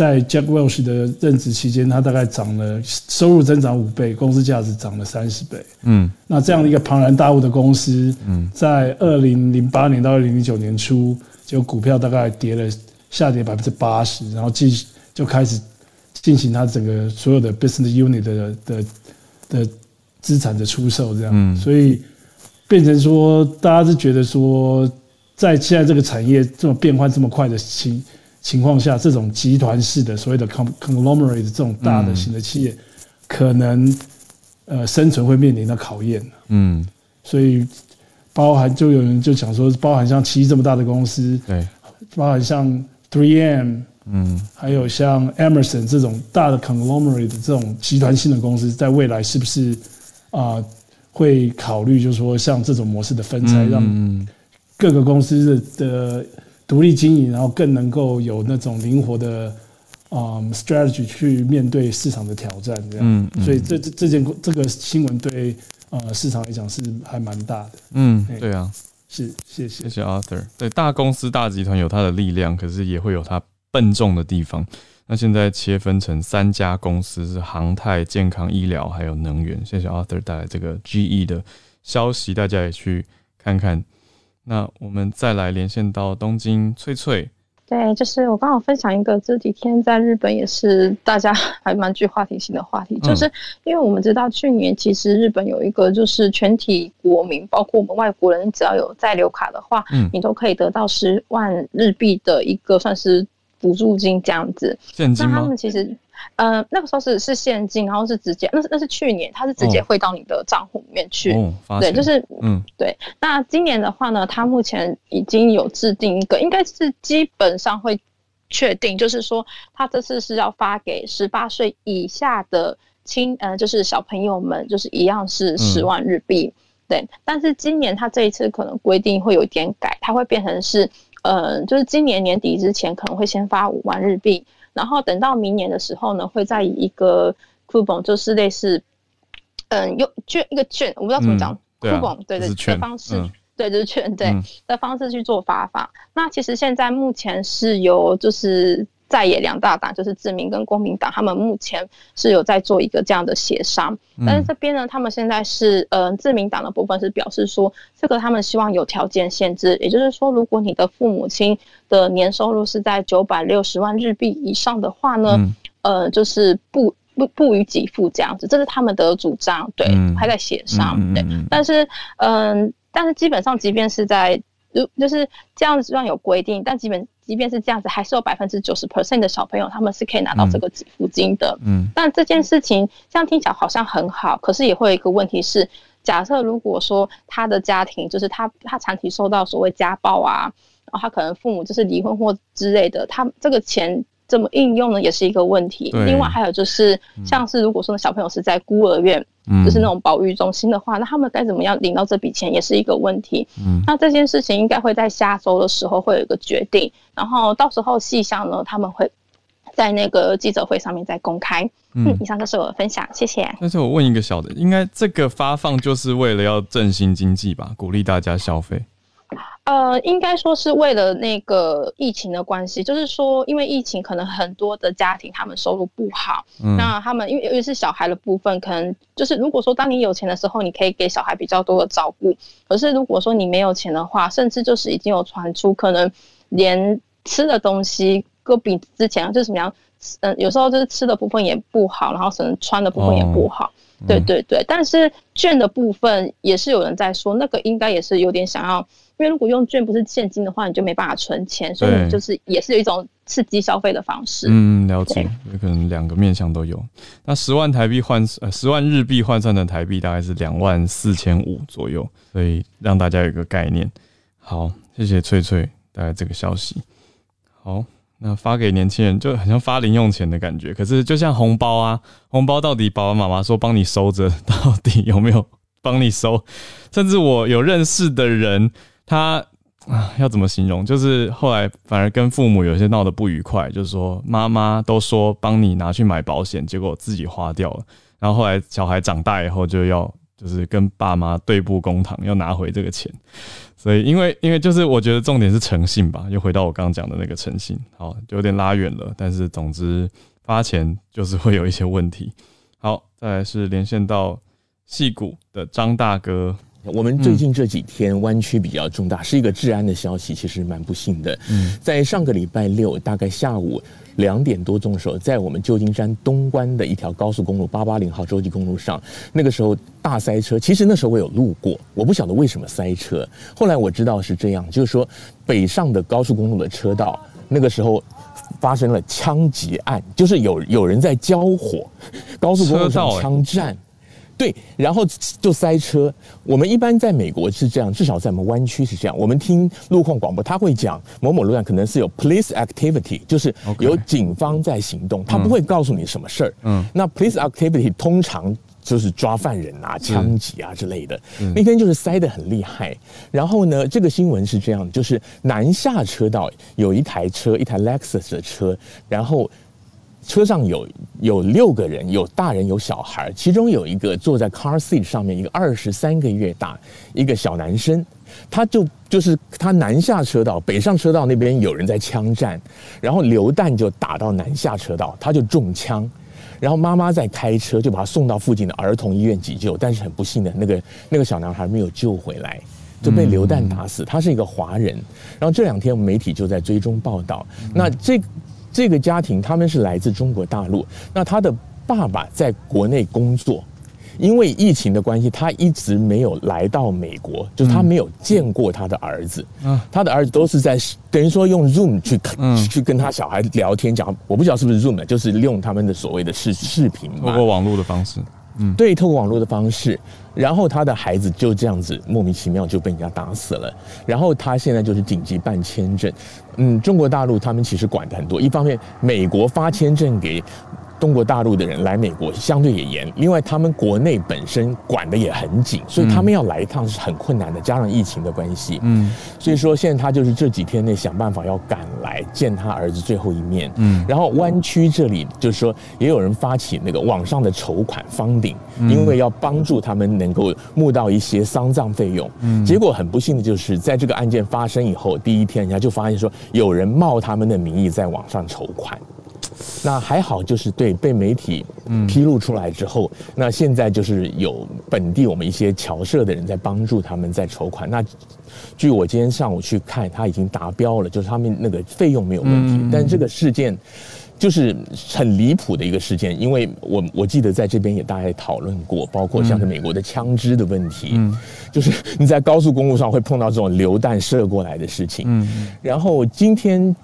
在 Jack Welch 的任职期间，他大概涨了收入增长五倍，公司价值涨了三十倍。嗯，那这样的一个庞然大物的公司，嗯，在二零零八年到二零零九年初，就股票大概跌了下跌百分之八十，然后继就开始进行它整个所有的 business unit 的的的资产的出售，这样，所以变成说，大家是觉得说，在现在这个产业这么变换这么快的情情况下，这种集团式的所谓的 conglomerate 这种大的型的企业，可能呃生存会面临的考验。嗯，所以包含就有人就讲说，包含像奇异这么大的公司，对，包含像 Three M。嗯，还有像 Emerson 这种大的 conglomerate 这种集团性的公司，在未来是不是啊会考虑，就是说像这种模式的分拆，让各个公司的的独立经营，然后更能够有那种灵活的啊 strategy 去面对市场的挑战，这样。所以这这这件这个新闻对呃市场来讲是还蛮大的。嗯，对啊，是谢谢谢谢 Arthur。对，大公司大集团有它的力量，可是也会有它。笨重的地方，那现在切分成三家公司是航太、健康、医疗，还有能源。谢谢 Arthur 带来这个 GE 的消息，大家也去看看。那我们再来连线到东京，翠翠。对，就是我刚好分享一个这几天在日本也是大家还蛮具话题性的话题，就是因为我们知道去年其实日本有一个就是全体国民，包括我们外国人，只要有在留卡的话，嗯，你都可以得到十万日币的一个算是。补助金这样子，现金那他们其实，呃，那个时候是是现金，然后是直接，那是那是去年，他是直接汇到你的账户里面去。对，就是嗯，对。那今年的话呢，他目前已经有制定一个，应该是基本上会确定，就是说他这次是要发给十八岁以下的青，呃，就是小朋友们，就是一样是十万日币。对，但是今年他这一次可能规定会有一点改，它会变成是。呃，就是今年年底之前可能会先发五万日币，然后等到明年的时候呢，会再以一个 coupon，就是类似，嗯，用券一个券，我不知道怎么讲，coupon，对对的方式，对就是券，对的方式去做发放。那其实现在目前是由就是。在野两大党就是自民跟公民党，他们目前是有在做一个这样的协商，但是这边呢，他们现在是，呃，自民党的部分是表示说，这个他们希望有条件限制，也就是说，如果你的父母亲的年收入是在九百六十万日币以上的话呢，呃，就是不不不予给付这样子，这是他们的主张，对，还在协商，对，但是，嗯，但是基本上，即便是在，就就是这样子，虽然有规定，但基本。即便是这样子，还是有百分之九十 percent 的小朋友，他们是可以拿到这个给付金的。嗯，但这件事情这样听起来好像很好，可是也会有一个问题是，假设如果说他的家庭就是他他长期受到所谓家暴啊，然后他可能父母就是离婚或之类的，他这个钱。怎么应用呢，也是一个问题。另外还有就是，像是如果说小朋友是在孤儿院，就是那种保育中心的话，那他们该怎么样领到这笔钱，也是一个问题。嗯，那这件事情应该会在下周的时候会有一个决定，然后到时候细项呢，他们会在那个记者会上面再公开。嗯，以上就是我的分享，谢谢。但是我问一个小的，应该这个发放就是为了要振兴经济吧，鼓励大家消费。呃，应该说是为了那个疫情的关系，就是说，因为疫情，可能很多的家庭他们收入不好，那他们因为尤其是小孩的部分，可能就是如果说当你有钱的时候，你可以给小孩比较多的照顾，可是如果说你没有钱的话，甚至就是已经有传出可能连吃的东西都比之前就是什么样，嗯，有时候就是吃的部分也不好，然后可能穿的部分也不好。对对对，但是券的部分也是有人在说，那个应该也是有点想要，因为如果用券不是现金的话，你就没办法存钱，所以就是也是有一种刺激消费的方式。嗯，了解，有可能两个面向都有。那十万台币换呃十万日币换算成台币大概是两万四千五左右，所以让大家有一个概念。好，谢谢翠翠带来这个消息。好。那发给年轻人就很像发零用钱的感觉，可是就像红包啊，红包到底爸爸妈妈说帮你收着，到底有没有帮你收？甚至我有认识的人，他啊，要怎么形容？就是后来反而跟父母有些闹得不愉快，就是说妈妈都说帮你拿去买保险，结果自己花掉了。然后后来小孩长大以后就要就是跟爸妈对簿公堂，要拿回这个钱。所以因为因为就是我觉得重点是诚信吧，又回到我刚刚讲的那个诚信，好，就有点拉远了。但是总之发钱就是会有一些问题。好，再来是连线到戏谷的张大哥。我们最近这几天湾区比较重大，是一个治安的消息，其实蛮不幸的。嗯，在上个礼拜六大概下午两点多钟的时候，在我们旧金山东关的一条高速公路八八零号洲际公路上，那个时候大塞车。其实那时候我有路过，我不晓得为什么塞车。后来我知道是这样，就是说北上的高速公路的车道那个时候发生了枪击案，就是有有人在交火，高速公路上枪战。对，然后就塞车。我们一般在美国是这样，至少在我们湾区是这样。我们听路况广播，他会讲某某路段可能是有 police activity，就是有警方在行动，他不会告诉你什么事儿。嗯，那 police activity 通常就是抓犯人啊、枪击啊之类的。那天就是塞得很厉害。然后呢，这个新闻是这样，就是南下车道有一台车，一台 Lexus 的车，然后。车上有有六个人，有大人有小孩，其中有一个坐在 car seat 上面，一个二十三个月大一个小男生，他就就是他南下车道，北上车道那边有人在枪战，然后榴弹就打到南下车道，他就中枪，然后妈妈在开车就把他送到附近的儿童医院急救，但是很不幸的那个那个小男孩没有救回来，就被榴弹打死。他是一个华人，然后这两天我们媒体就在追踪报道，那这。这个家庭他们是来自中国大陆，那他的爸爸在国内工作，因为疫情的关系，他一直没有来到美国，就是他没有见过他的儿子。嗯，他的儿子都是在等于说用 Zoom 去去跟他小孩聊天讲，我不知道是不是 Zoom，就是用他们的所谓的视视频，通过网络的方式。对，透过网络的方式，然后他的孩子就这样子莫名其妙就被人家打死了，然后他现在就是紧急办签证。嗯，中国大陆他们其实管的很多，一方面美国发签证给。中国大陆的人来美国相对也严，另外他们国内本身管的也很紧，所以他们要来一趟是很困难的，加上疫情的关系，嗯，所以说现在他就是这几天内想办法要赶来见他儿子最后一面，嗯，然后湾区这里就是说也有人发起那个网上的筹款方顶，因为要帮助他们能够募到一些丧葬费用，嗯，结果很不幸的就是在这个案件发生以后第一天，人家就发现说有人冒他们的名义在网上筹款。那还好，就是对被媒体披露出来之后，那现在就是有本地我们一些侨社的人在帮助他们在筹款。那据我今天上午去看，他已经达标了，就是他们那个费用没有问题。但这个事件就是很离谱的一个事件，因为我我记得在这边也大概讨论过，包括像是美国的枪支的问题，就是你在高速公路上会碰到这种榴弹射过来的事情。嗯，然后今天。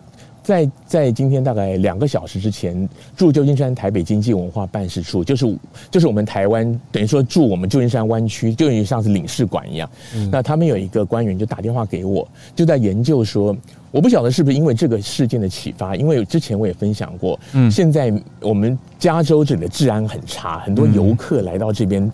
在在今天大概两个小时之前，驻旧金山台北经济文化办事处，就是就是我们台湾等于说驻我们旧金山湾区，就等于像是领事馆一样。那他们有一个官员就打电话给我，就在研究说，我不晓得是不是因为这个事件的启发，因为之前我也分享过，嗯，现在我们加州这里的治安很差，很多游客来到这边。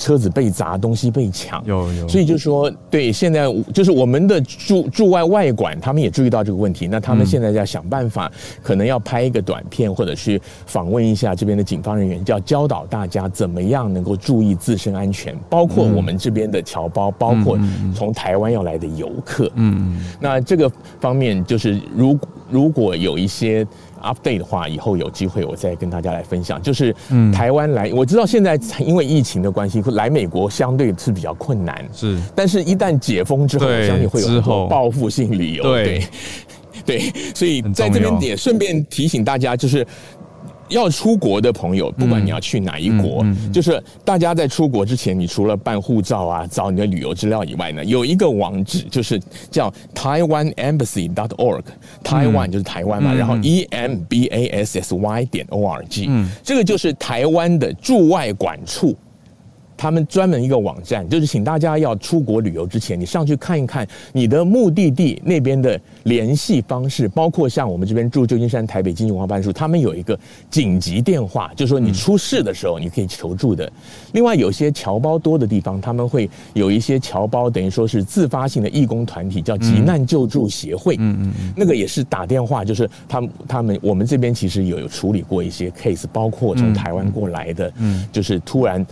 车子被砸，东西被抢，有有，所以就说，对，现在就是我们的驻驻外外管，他们也注意到这个问题，那他们现在要想办法，可能要拍一个短片，或者是访问一下这边的警方人员，要教导大家怎么样能够注意自身安全，包括我们这边的侨胞，包括从台湾要来的游客，嗯，那这个方面就是如如果有一些。Update 的话，以后有机会我再跟大家来分享。就是台湾来，我知道现在因为疫情的关系，来美国相对是比较困难。是，但是一旦解封之后，我相信会有报复性旅游。对，对，所以在这边也顺便提醒大家，就是。要出国的朋友，不管你要去哪一国，就是大家在出国之前，你除了办护照啊、找你的旅游资料以外呢，有一个网址就是叫 Taiwan Embassy dot org，Taiwan 就是台湾嘛，然后 E M B A S S Y 点 O R G，这个就是台湾的驻外管处。他们专门一个网站，就是请大家要出国旅游之前，你上去看一看你的目的地那边的联系方式，包括像我们这边住旧金山台北经济文化办事处，他们有一个紧急电话，就是说你出事的时候你可以求助的。另外，有些侨胞多的地方，他们会有一些侨胞，等于说是自发性的义工团体，叫急难救助协会。嗯嗯嗯，那个也是打电话，就是他们他们我们这边其实有有处理过一些 case，包括从台湾过来的，嗯，就是突然。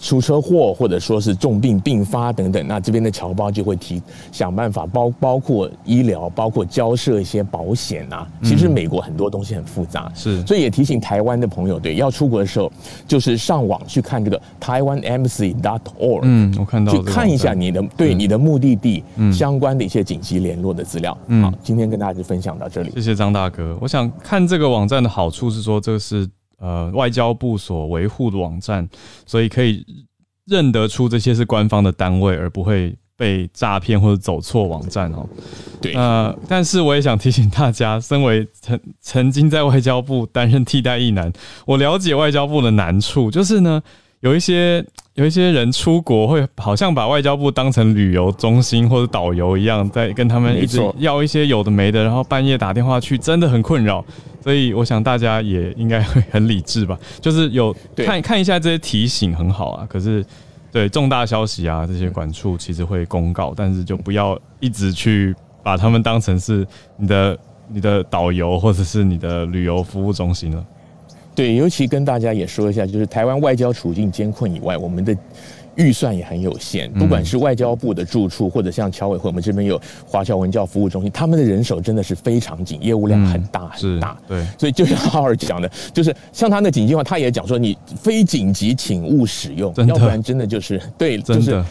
出车祸或者说是重病病发等等，那这边的侨胞就会提想办法，包包括医疗，包括交涉一些保险啊。其实美国很多东西很复杂，是，所以也提醒台湾的朋友，对，要出国的时候，就是上网去看这个台湾 embassy dot org，嗯，我看到，去看一下你的对你的目的地相关的一些紧急联络的资料。嗯，好，今天跟大家就分享到这里，谢谢张大哥。我想看这个网站的好处是说，这个是。呃，外交部所维护的网站，所以可以认得出这些是官方的单位，而不会被诈骗或者走错网站哦。对，呃，但是我也想提醒大家，身为曾曾经在外交部担任替代役男，我了解外交部的难处，就是呢，有一些。有一些人出国会好像把外交部当成旅游中心或者导游一样，在跟他们一直要一些有的没的，然后半夜打电话去，真的很困扰。所以我想大家也应该会很理智吧，就是有看看一下这些提醒很好啊。可是对重大消息啊，这些管处其实会公告，但是就不要一直去把他们当成是你的你的导游或者是你的旅游服务中心了。对，尤其跟大家也说一下，就是台湾外交处境艰困以外，我们的预算也很有限。不管是外交部的住处，或者像侨委会，我们这边有华侨文教服务中心，他们的人手真的是非常紧，业务量很大很大。对，所以就像浩尔讲的，就是像他那紧急话，他也讲说，你非紧急请勿使用，要不然真的就是对，就是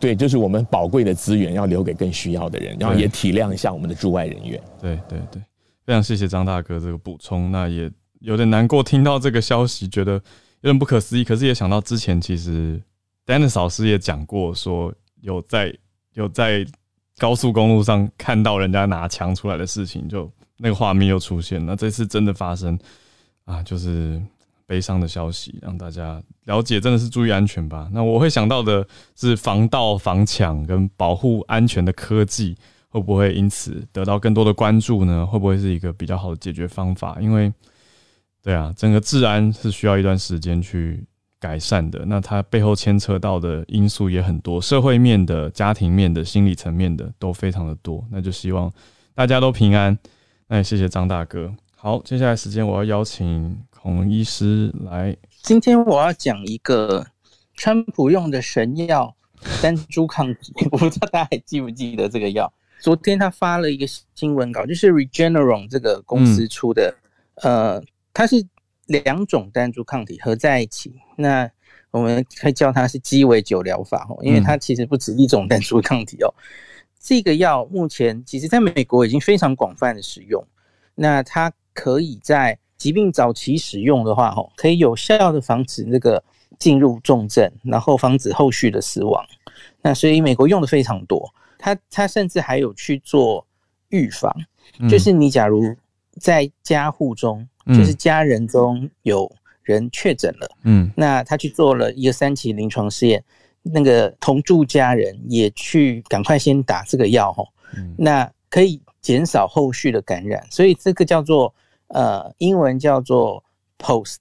对，就是我们宝贵的资源要留给更需要的人，然后也体谅一下我们的驻外人员。对对对，非常谢谢张大哥这个补充，那也。有点难过，听到这个消息，觉得有点不可思议。可是也想到之前，其实 Dennis 老师也讲过，说有在有在高速公路上看到人家拿枪出来的事情，就那个画面又出现。那这次真的发生啊，就是悲伤的消息，让大家了解，真的是注意安全吧。那我会想到的是防盗、防抢跟保护安全的科技，会不会因此得到更多的关注呢？会不会是一个比较好的解决方法？因为对啊，整个治安是需要一段时间去改善的。那它背后牵扯到的因素也很多，社会面的、家庭面的、心理层面的都非常的多。那就希望大家都平安。那也谢谢张大哥。好，接下来时间我要邀请孔医师来。今天我要讲一个川普用的神药三株抗体，我不知道大家还记不记得这个药？昨天他发了一个新闻稿，就是 Regeneron 这个公司出的，呃。它是两种单株抗体合在一起，那我们可以叫它是鸡尾酒疗法哦，因为它其实不止一种单株抗体哦。这个药目前其实在美国已经非常广泛的使用，那它可以在疾病早期使用的话，哦，可以有效的防止那个进入重症，然后防止后续的死亡。那所以美国用的非常多，它它甚至还有去做预防，就是你假如在家户中。就是家人中有人确诊了，嗯，那他去做了一个三期临床试验，那个同住家人也去赶快先打这个药哈，那可以减少后续的感染，所以这个叫做呃英文叫做 post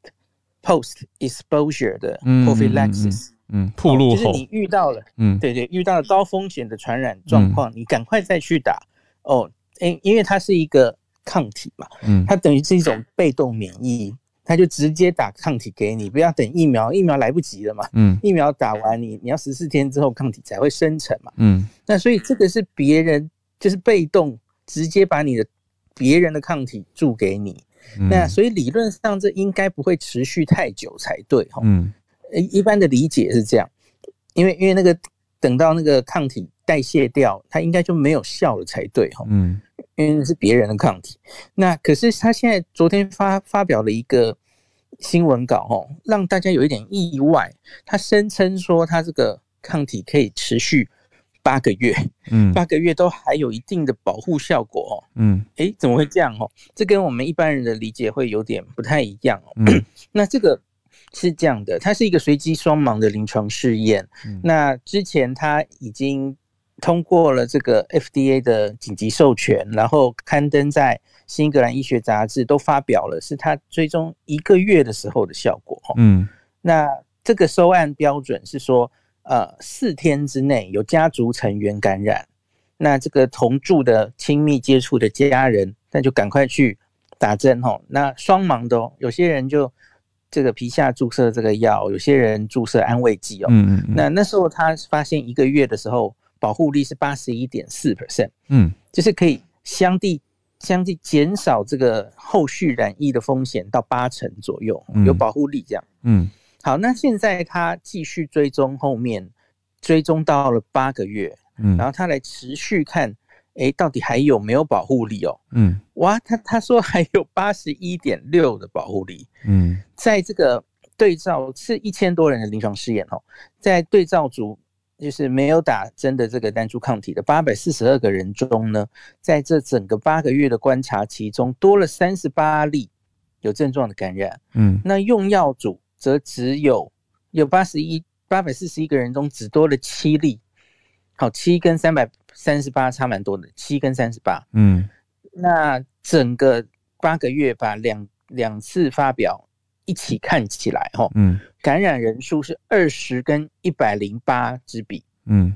post exposure 的 prophylaxis，嗯，铺路后就是你遇到了，嗯，对对，遇到了高风险的传染状况，你赶快再去打。哦，因因为它是一个。抗体嘛，嗯，它等于是一种被动免疫，它就直接打抗体给你，不要等疫苗，疫苗来不及了嘛，嗯，疫苗打完你你要十四天之后抗体才会生成嘛，嗯，那所以这个是别人就是被动直接把你的别人的抗体注给你，那所以理论上这应该不会持续太久才对哈，嗯，一般的理解是这样，因为因为那个等到那个抗体代谢掉，它应该就没有效了才对哈，嗯。因为是别人的抗体，那可是他现在昨天发发表了一个新闻稿，哦，让大家有一点意外。他声称说他这个抗体可以持续八个月，嗯，八个月都还有一定的保护效果，哦，嗯，诶，怎么会这样？哦，这跟我们一般人的理解会有点不太一样哦。那这个是这样的，它是一个随机双盲的临床试验。那之前它已经通过了这个 FDA 的紧急授权，然后刊登在新英格兰医学杂志都发表了，是它追踪一个月的时候的效果。嗯，那这个收案标准是说，呃，四天之内有家族成员感染，那这个同住的亲密接触的家人，那就赶快去打针哦。那双盲的，有些人就。这个皮下注射这个药，有些人注射安慰剂哦。嗯嗯。那那时候他发现一个月的时候，保护力是八十一点四 percent。嗯。就是可以相对相对减少这个后续染疫的风险到八成左右，有保护力这样。嗯。好，那现在他继续追踪后面，追踪到了八个月。嗯。然后他来持续看。哎，到底还有没有保护力哦？嗯，哇，他他说还有八十一点六的保护力。嗯，在这个对照是一千多人的临床试验哦，在对照组就是没有打针的这个单株抗体的八百四十二个人中呢，在这整个八个月的观察期中，多了三十八例有症状的感染。嗯，那用药组则只有有八十一八百四十一个人中只多了七例。好，七跟三百。三十八差蛮多的，七跟三十八，嗯，那整个八个月把两两次发表一起看起来，哈，嗯，感染人数是二十跟一百零八之比，嗯，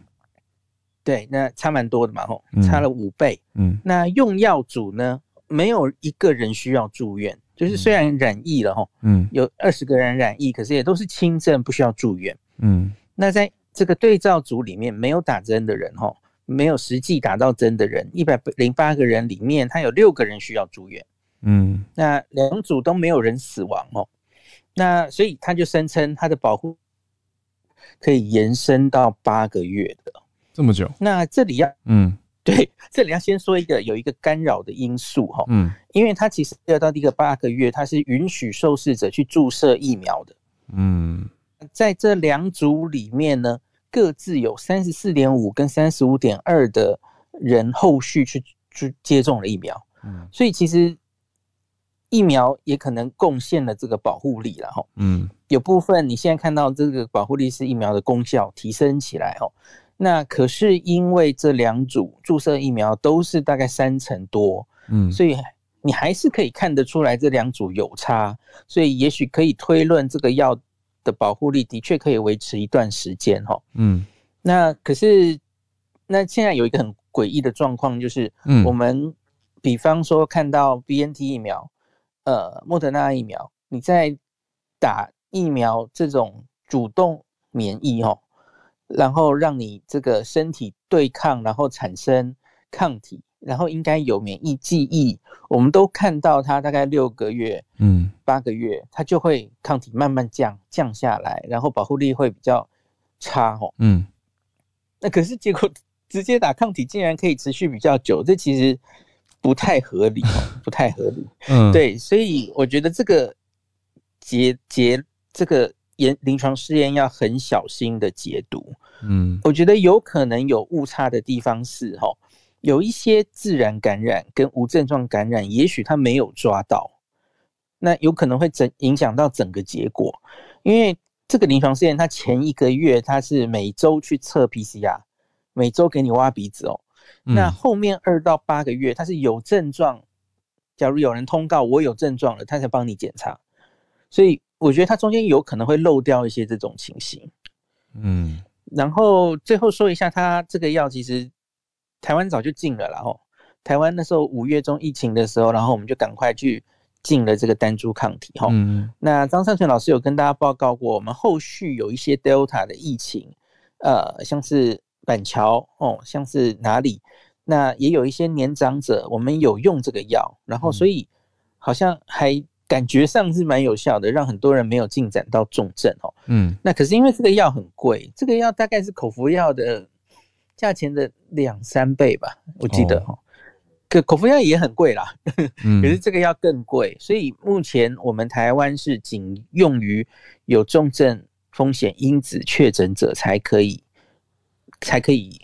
对，那差蛮多的嘛，吼，差了五倍，嗯，那用药组呢，没有一个人需要住院，就是虽然染疫了，哈，嗯，有二十个人染疫，可是也都是轻症，不需要住院，嗯，那在这个对照组里面没有打针的人，哈。没有实际打到针的人，一百零八个人里面，他有六个人需要住院。嗯，那两组都没有人死亡哦。那所以他就声称他的保护可以延伸到八个月的这么久。那这里要嗯，对，这里要先说一个有一个干扰的因素哈。嗯，因为他其实要到第一个八个月，他是允许受试者去注射疫苗的。嗯，在这两组里面呢。各自有三十四点五跟三十五点二的人后续去去接种了疫苗，嗯，所以其实疫苗也可能贡献了这个保护力了哈，嗯，有部分你现在看到这个保护力是疫苗的功效提升起来哦，那可是因为这两组注射疫苗都是大概三成多，嗯，所以你还是可以看得出来这两组有差，所以也许可以推论这个药。的保护力的确可以维持一段时间哈，嗯，那可是那现在有一个很诡异的状况，就是我们比方说看到 B N T 疫苗，呃，莫德纳疫苗，你在打疫苗这种主动免疫哦，然后让你这个身体对抗，然后产生抗体。然后应该有免疫记忆，我们都看到它大概六个月，嗯，八个月，它就会抗体慢慢降降下来，然后保护力会比较差哦，嗯，那可是结果 直接打抗体竟然可以持续比较久，这其实不太合理，不太合理，嗯，对，所以我觉得这个解解这个研临床试验要很小心的解读，嗯，我觉得有可能有误差的地方是哈。有一些自然感染跟无症状感染，也许他没有抓到，那有可能会整影响到整个结果。因为这个临床试验，他前一个月他是每周去测 PCR，每周给你挖鼻子哦。那后面二到八个月，他是有症状，假如有人通告我有症状了，他才帮你检查。所以我觉得他中间有可能会漏掉一些这种情形。嗯，然后最后说一下，他这个药其实。台湾早就禁了，然后台湾那时候五月中疫情的时候，然后我们就赶快去禁了这个单株抗体哈。嗯。那张善存老师有跟大家报告过，我们后续有一些 Delta 的疫情，呃，像是板桥哦，像是哪里，那也有一些年长者，我们有用这个药，然后所以好像还感觉上是蛮有效的，让很多人没有进展到重症哦。嗯。那可是因为这个药很贵，这个药大概是口服药的。价钱的两三倍吧，我记得哈。可口服药也很贵啦，可是这个药更贵。所以目前我们台湾是仅用于有重症风险因子确诊者才可以，才可以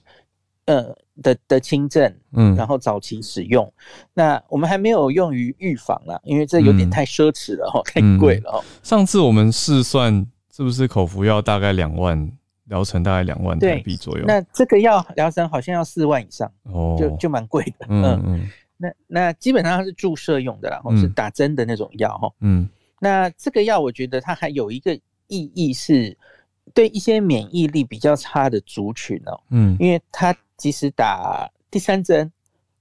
呃的的轻症，嗯，然后早期使用。那我们还没有用于预防啦，因为这有点太奢侈了哈，太贵了哈。上次我们试算是不是口服药大概两万疗程，大概两万台币左右？那这个药疗程好像要四万以上哦，就就蛮贵的。嗯嗯，那那基本上它是注射用的，然后是打针的那种药哈。嗯，那这个药我觉得它还有一个意义是。对一些免疫力比较差的族群哦，嗯，因为他即使打第三针，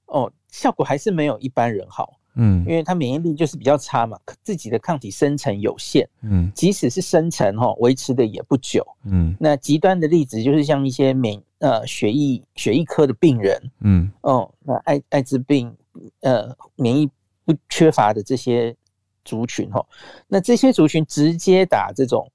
哦，效果还是没有一般人好，嗯，因为他免疫力就是比较差嘛，自己的抗体生成有限，嗯，即使是生成哈，维持的也不久，嗯，那极端的例子就是像一些免呃血液血液科的病人，嗯，哦，那艾艾滋病呃免疫不缺乏的这些族群哈，那这些族群直接打这种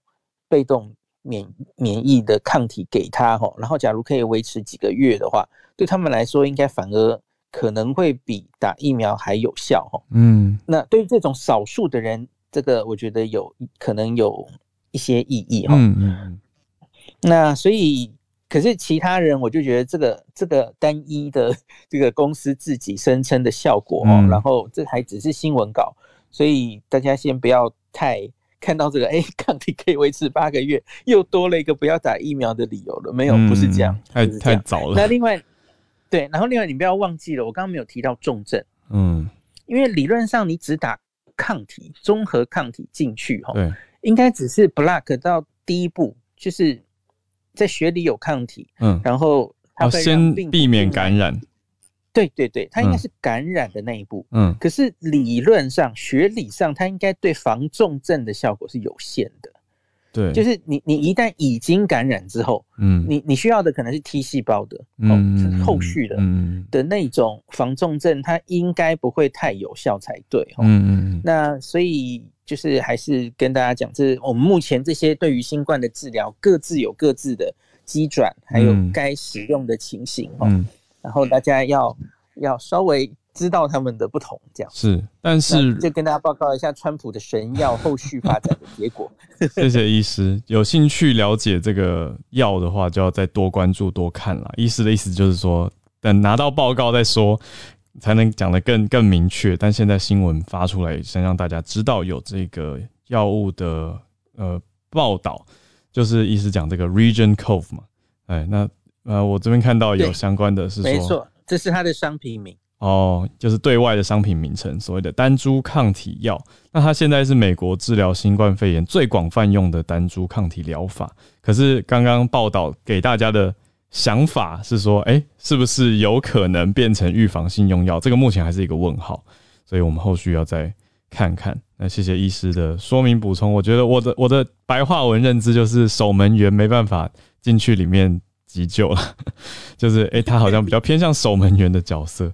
被动。免免疫的抗体给他哈，然后假如可以维持几个月的话，对他们来说应该反而可能会比打疫苗还有效哈。嗯，那对于这种少数的人，这个我觉得有可能有一些意义哈。嗯嗯。那所以，可是其他人我就觉得这个这个单一的这个公司自己声称的效果哦，然后这还只是新闻稿，所以大家先不要太。看到这个，哎，抗体可以维持八个月，又多了一个不要打疫苗的理由了。没有，不是这样，太太早了。那另外，对，然后另外你不要忘记了，我刚刚没有提到重症，嗯，因为理论上你只打抗体，综合抗体进去，哈，对，应该只是 block 到第一步，就是在血里有抗体，嗯，然后要先避免感染。对对对，它应该是感染的那一步，嗯，可是理论上、学理上，它应该对防重症的效果是有限的。对，就是你你一旦已经感染之后，嗯，你你需要的可能是 T 细胞的，嗯，后续的，嗯的那种防重症，它应该不会太有效才对，嗯嗯。那所以就是还是跟大家讲，这我们目前这些对于新冠的治疗，各自有各自的机转，还有该使用的情形，嗯。然后大家要要稍微知道他们的不同，这样是，但是就跟大家报告一下川普的神药后续发展的结果。谢谢医师，有兴趣了解这个药的话，就要再多关注多看了。医师的意思就是说，等拿到报告再说，才能讲得更更明确。但现在新闻发出来，先让大家知道有这个药物的呃报道，就是意思讲这个 Region Cove 嘛，哎那。呃，我这边看到有相关的是说，没错，这是它的商品名哦，就是对外的商品名称，所谓的单株抗体药。那它现在是美国治疗新冠肺炎最广泛用的单株抗体疗法。可是刚刚报道给大家的想法是说，哎，是不是有可能变成预防性用药？这个目前还是一个问号，所以我们后续要再看看。那谢谢医师的说明补充。我觉得我的我的白话文认知就是守门员没办法进去里面。急救了，就是哎，他好像比较偏向守门员的角色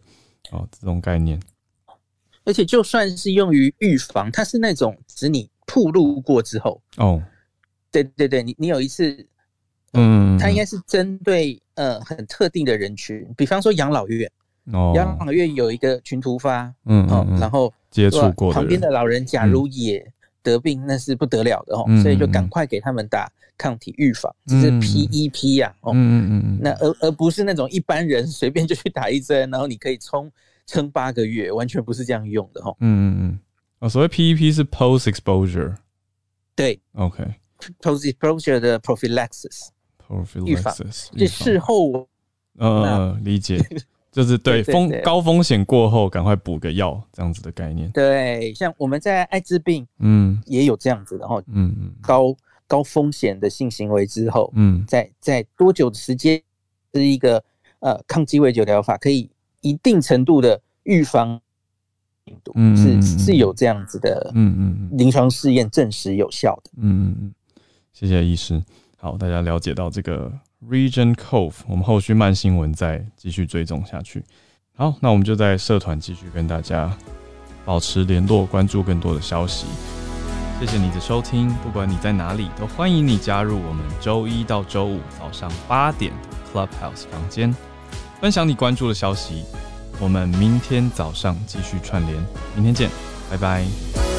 哦，这种概念。而且就算是用于预防，它是那种指你铺路过之后哦，对对对，你你有一次，嗯，它应该是针对呃很特定的人群，比方说养老院哦，养老院有一个群突发，嗯嗯，然后接触过旁边的老人，假如也得病，那是不得了的哦，所以就赶快给他们打。抗体预防，这是 PEP 呀，哦，嗯嗯嗯，那而而不是那种一般人 随便就去打一针，然后你可以冲撑八个月，完全不是这样用的哦。嗯嗯嗯，哦，所谓 PEP 是 post exposure，对，OK，post exposure 的 prophylaxis，prophylaxis 就事后，呃，理解。就是对风高风险过后，赶快补个药这样子的概念。对，像我们在艾滋病，嗯，也有这样子的哈，嗯嗯，高。高风险的性行为之后，嗯，在在多久的时间是一个呃抗鸡尾酒疗法可以一定程度的预防病毒，是是有这样子的，嗯嗯，临床试验证实有效的，嗯嗯嗯，谢谢医师。好，大家了解到这个 Region Cove，我们后续慢新闻再继续追踪下去。好，那我们就在社团继续跟大家保持联络，关注更多的消息。谢谢你的收听，不管你在哪里，都欢迎你加入我们周一到周五早上八点 Clubhouse 房间，分享你关注的消息。我们明天早上继续串联，明天见，拜拜。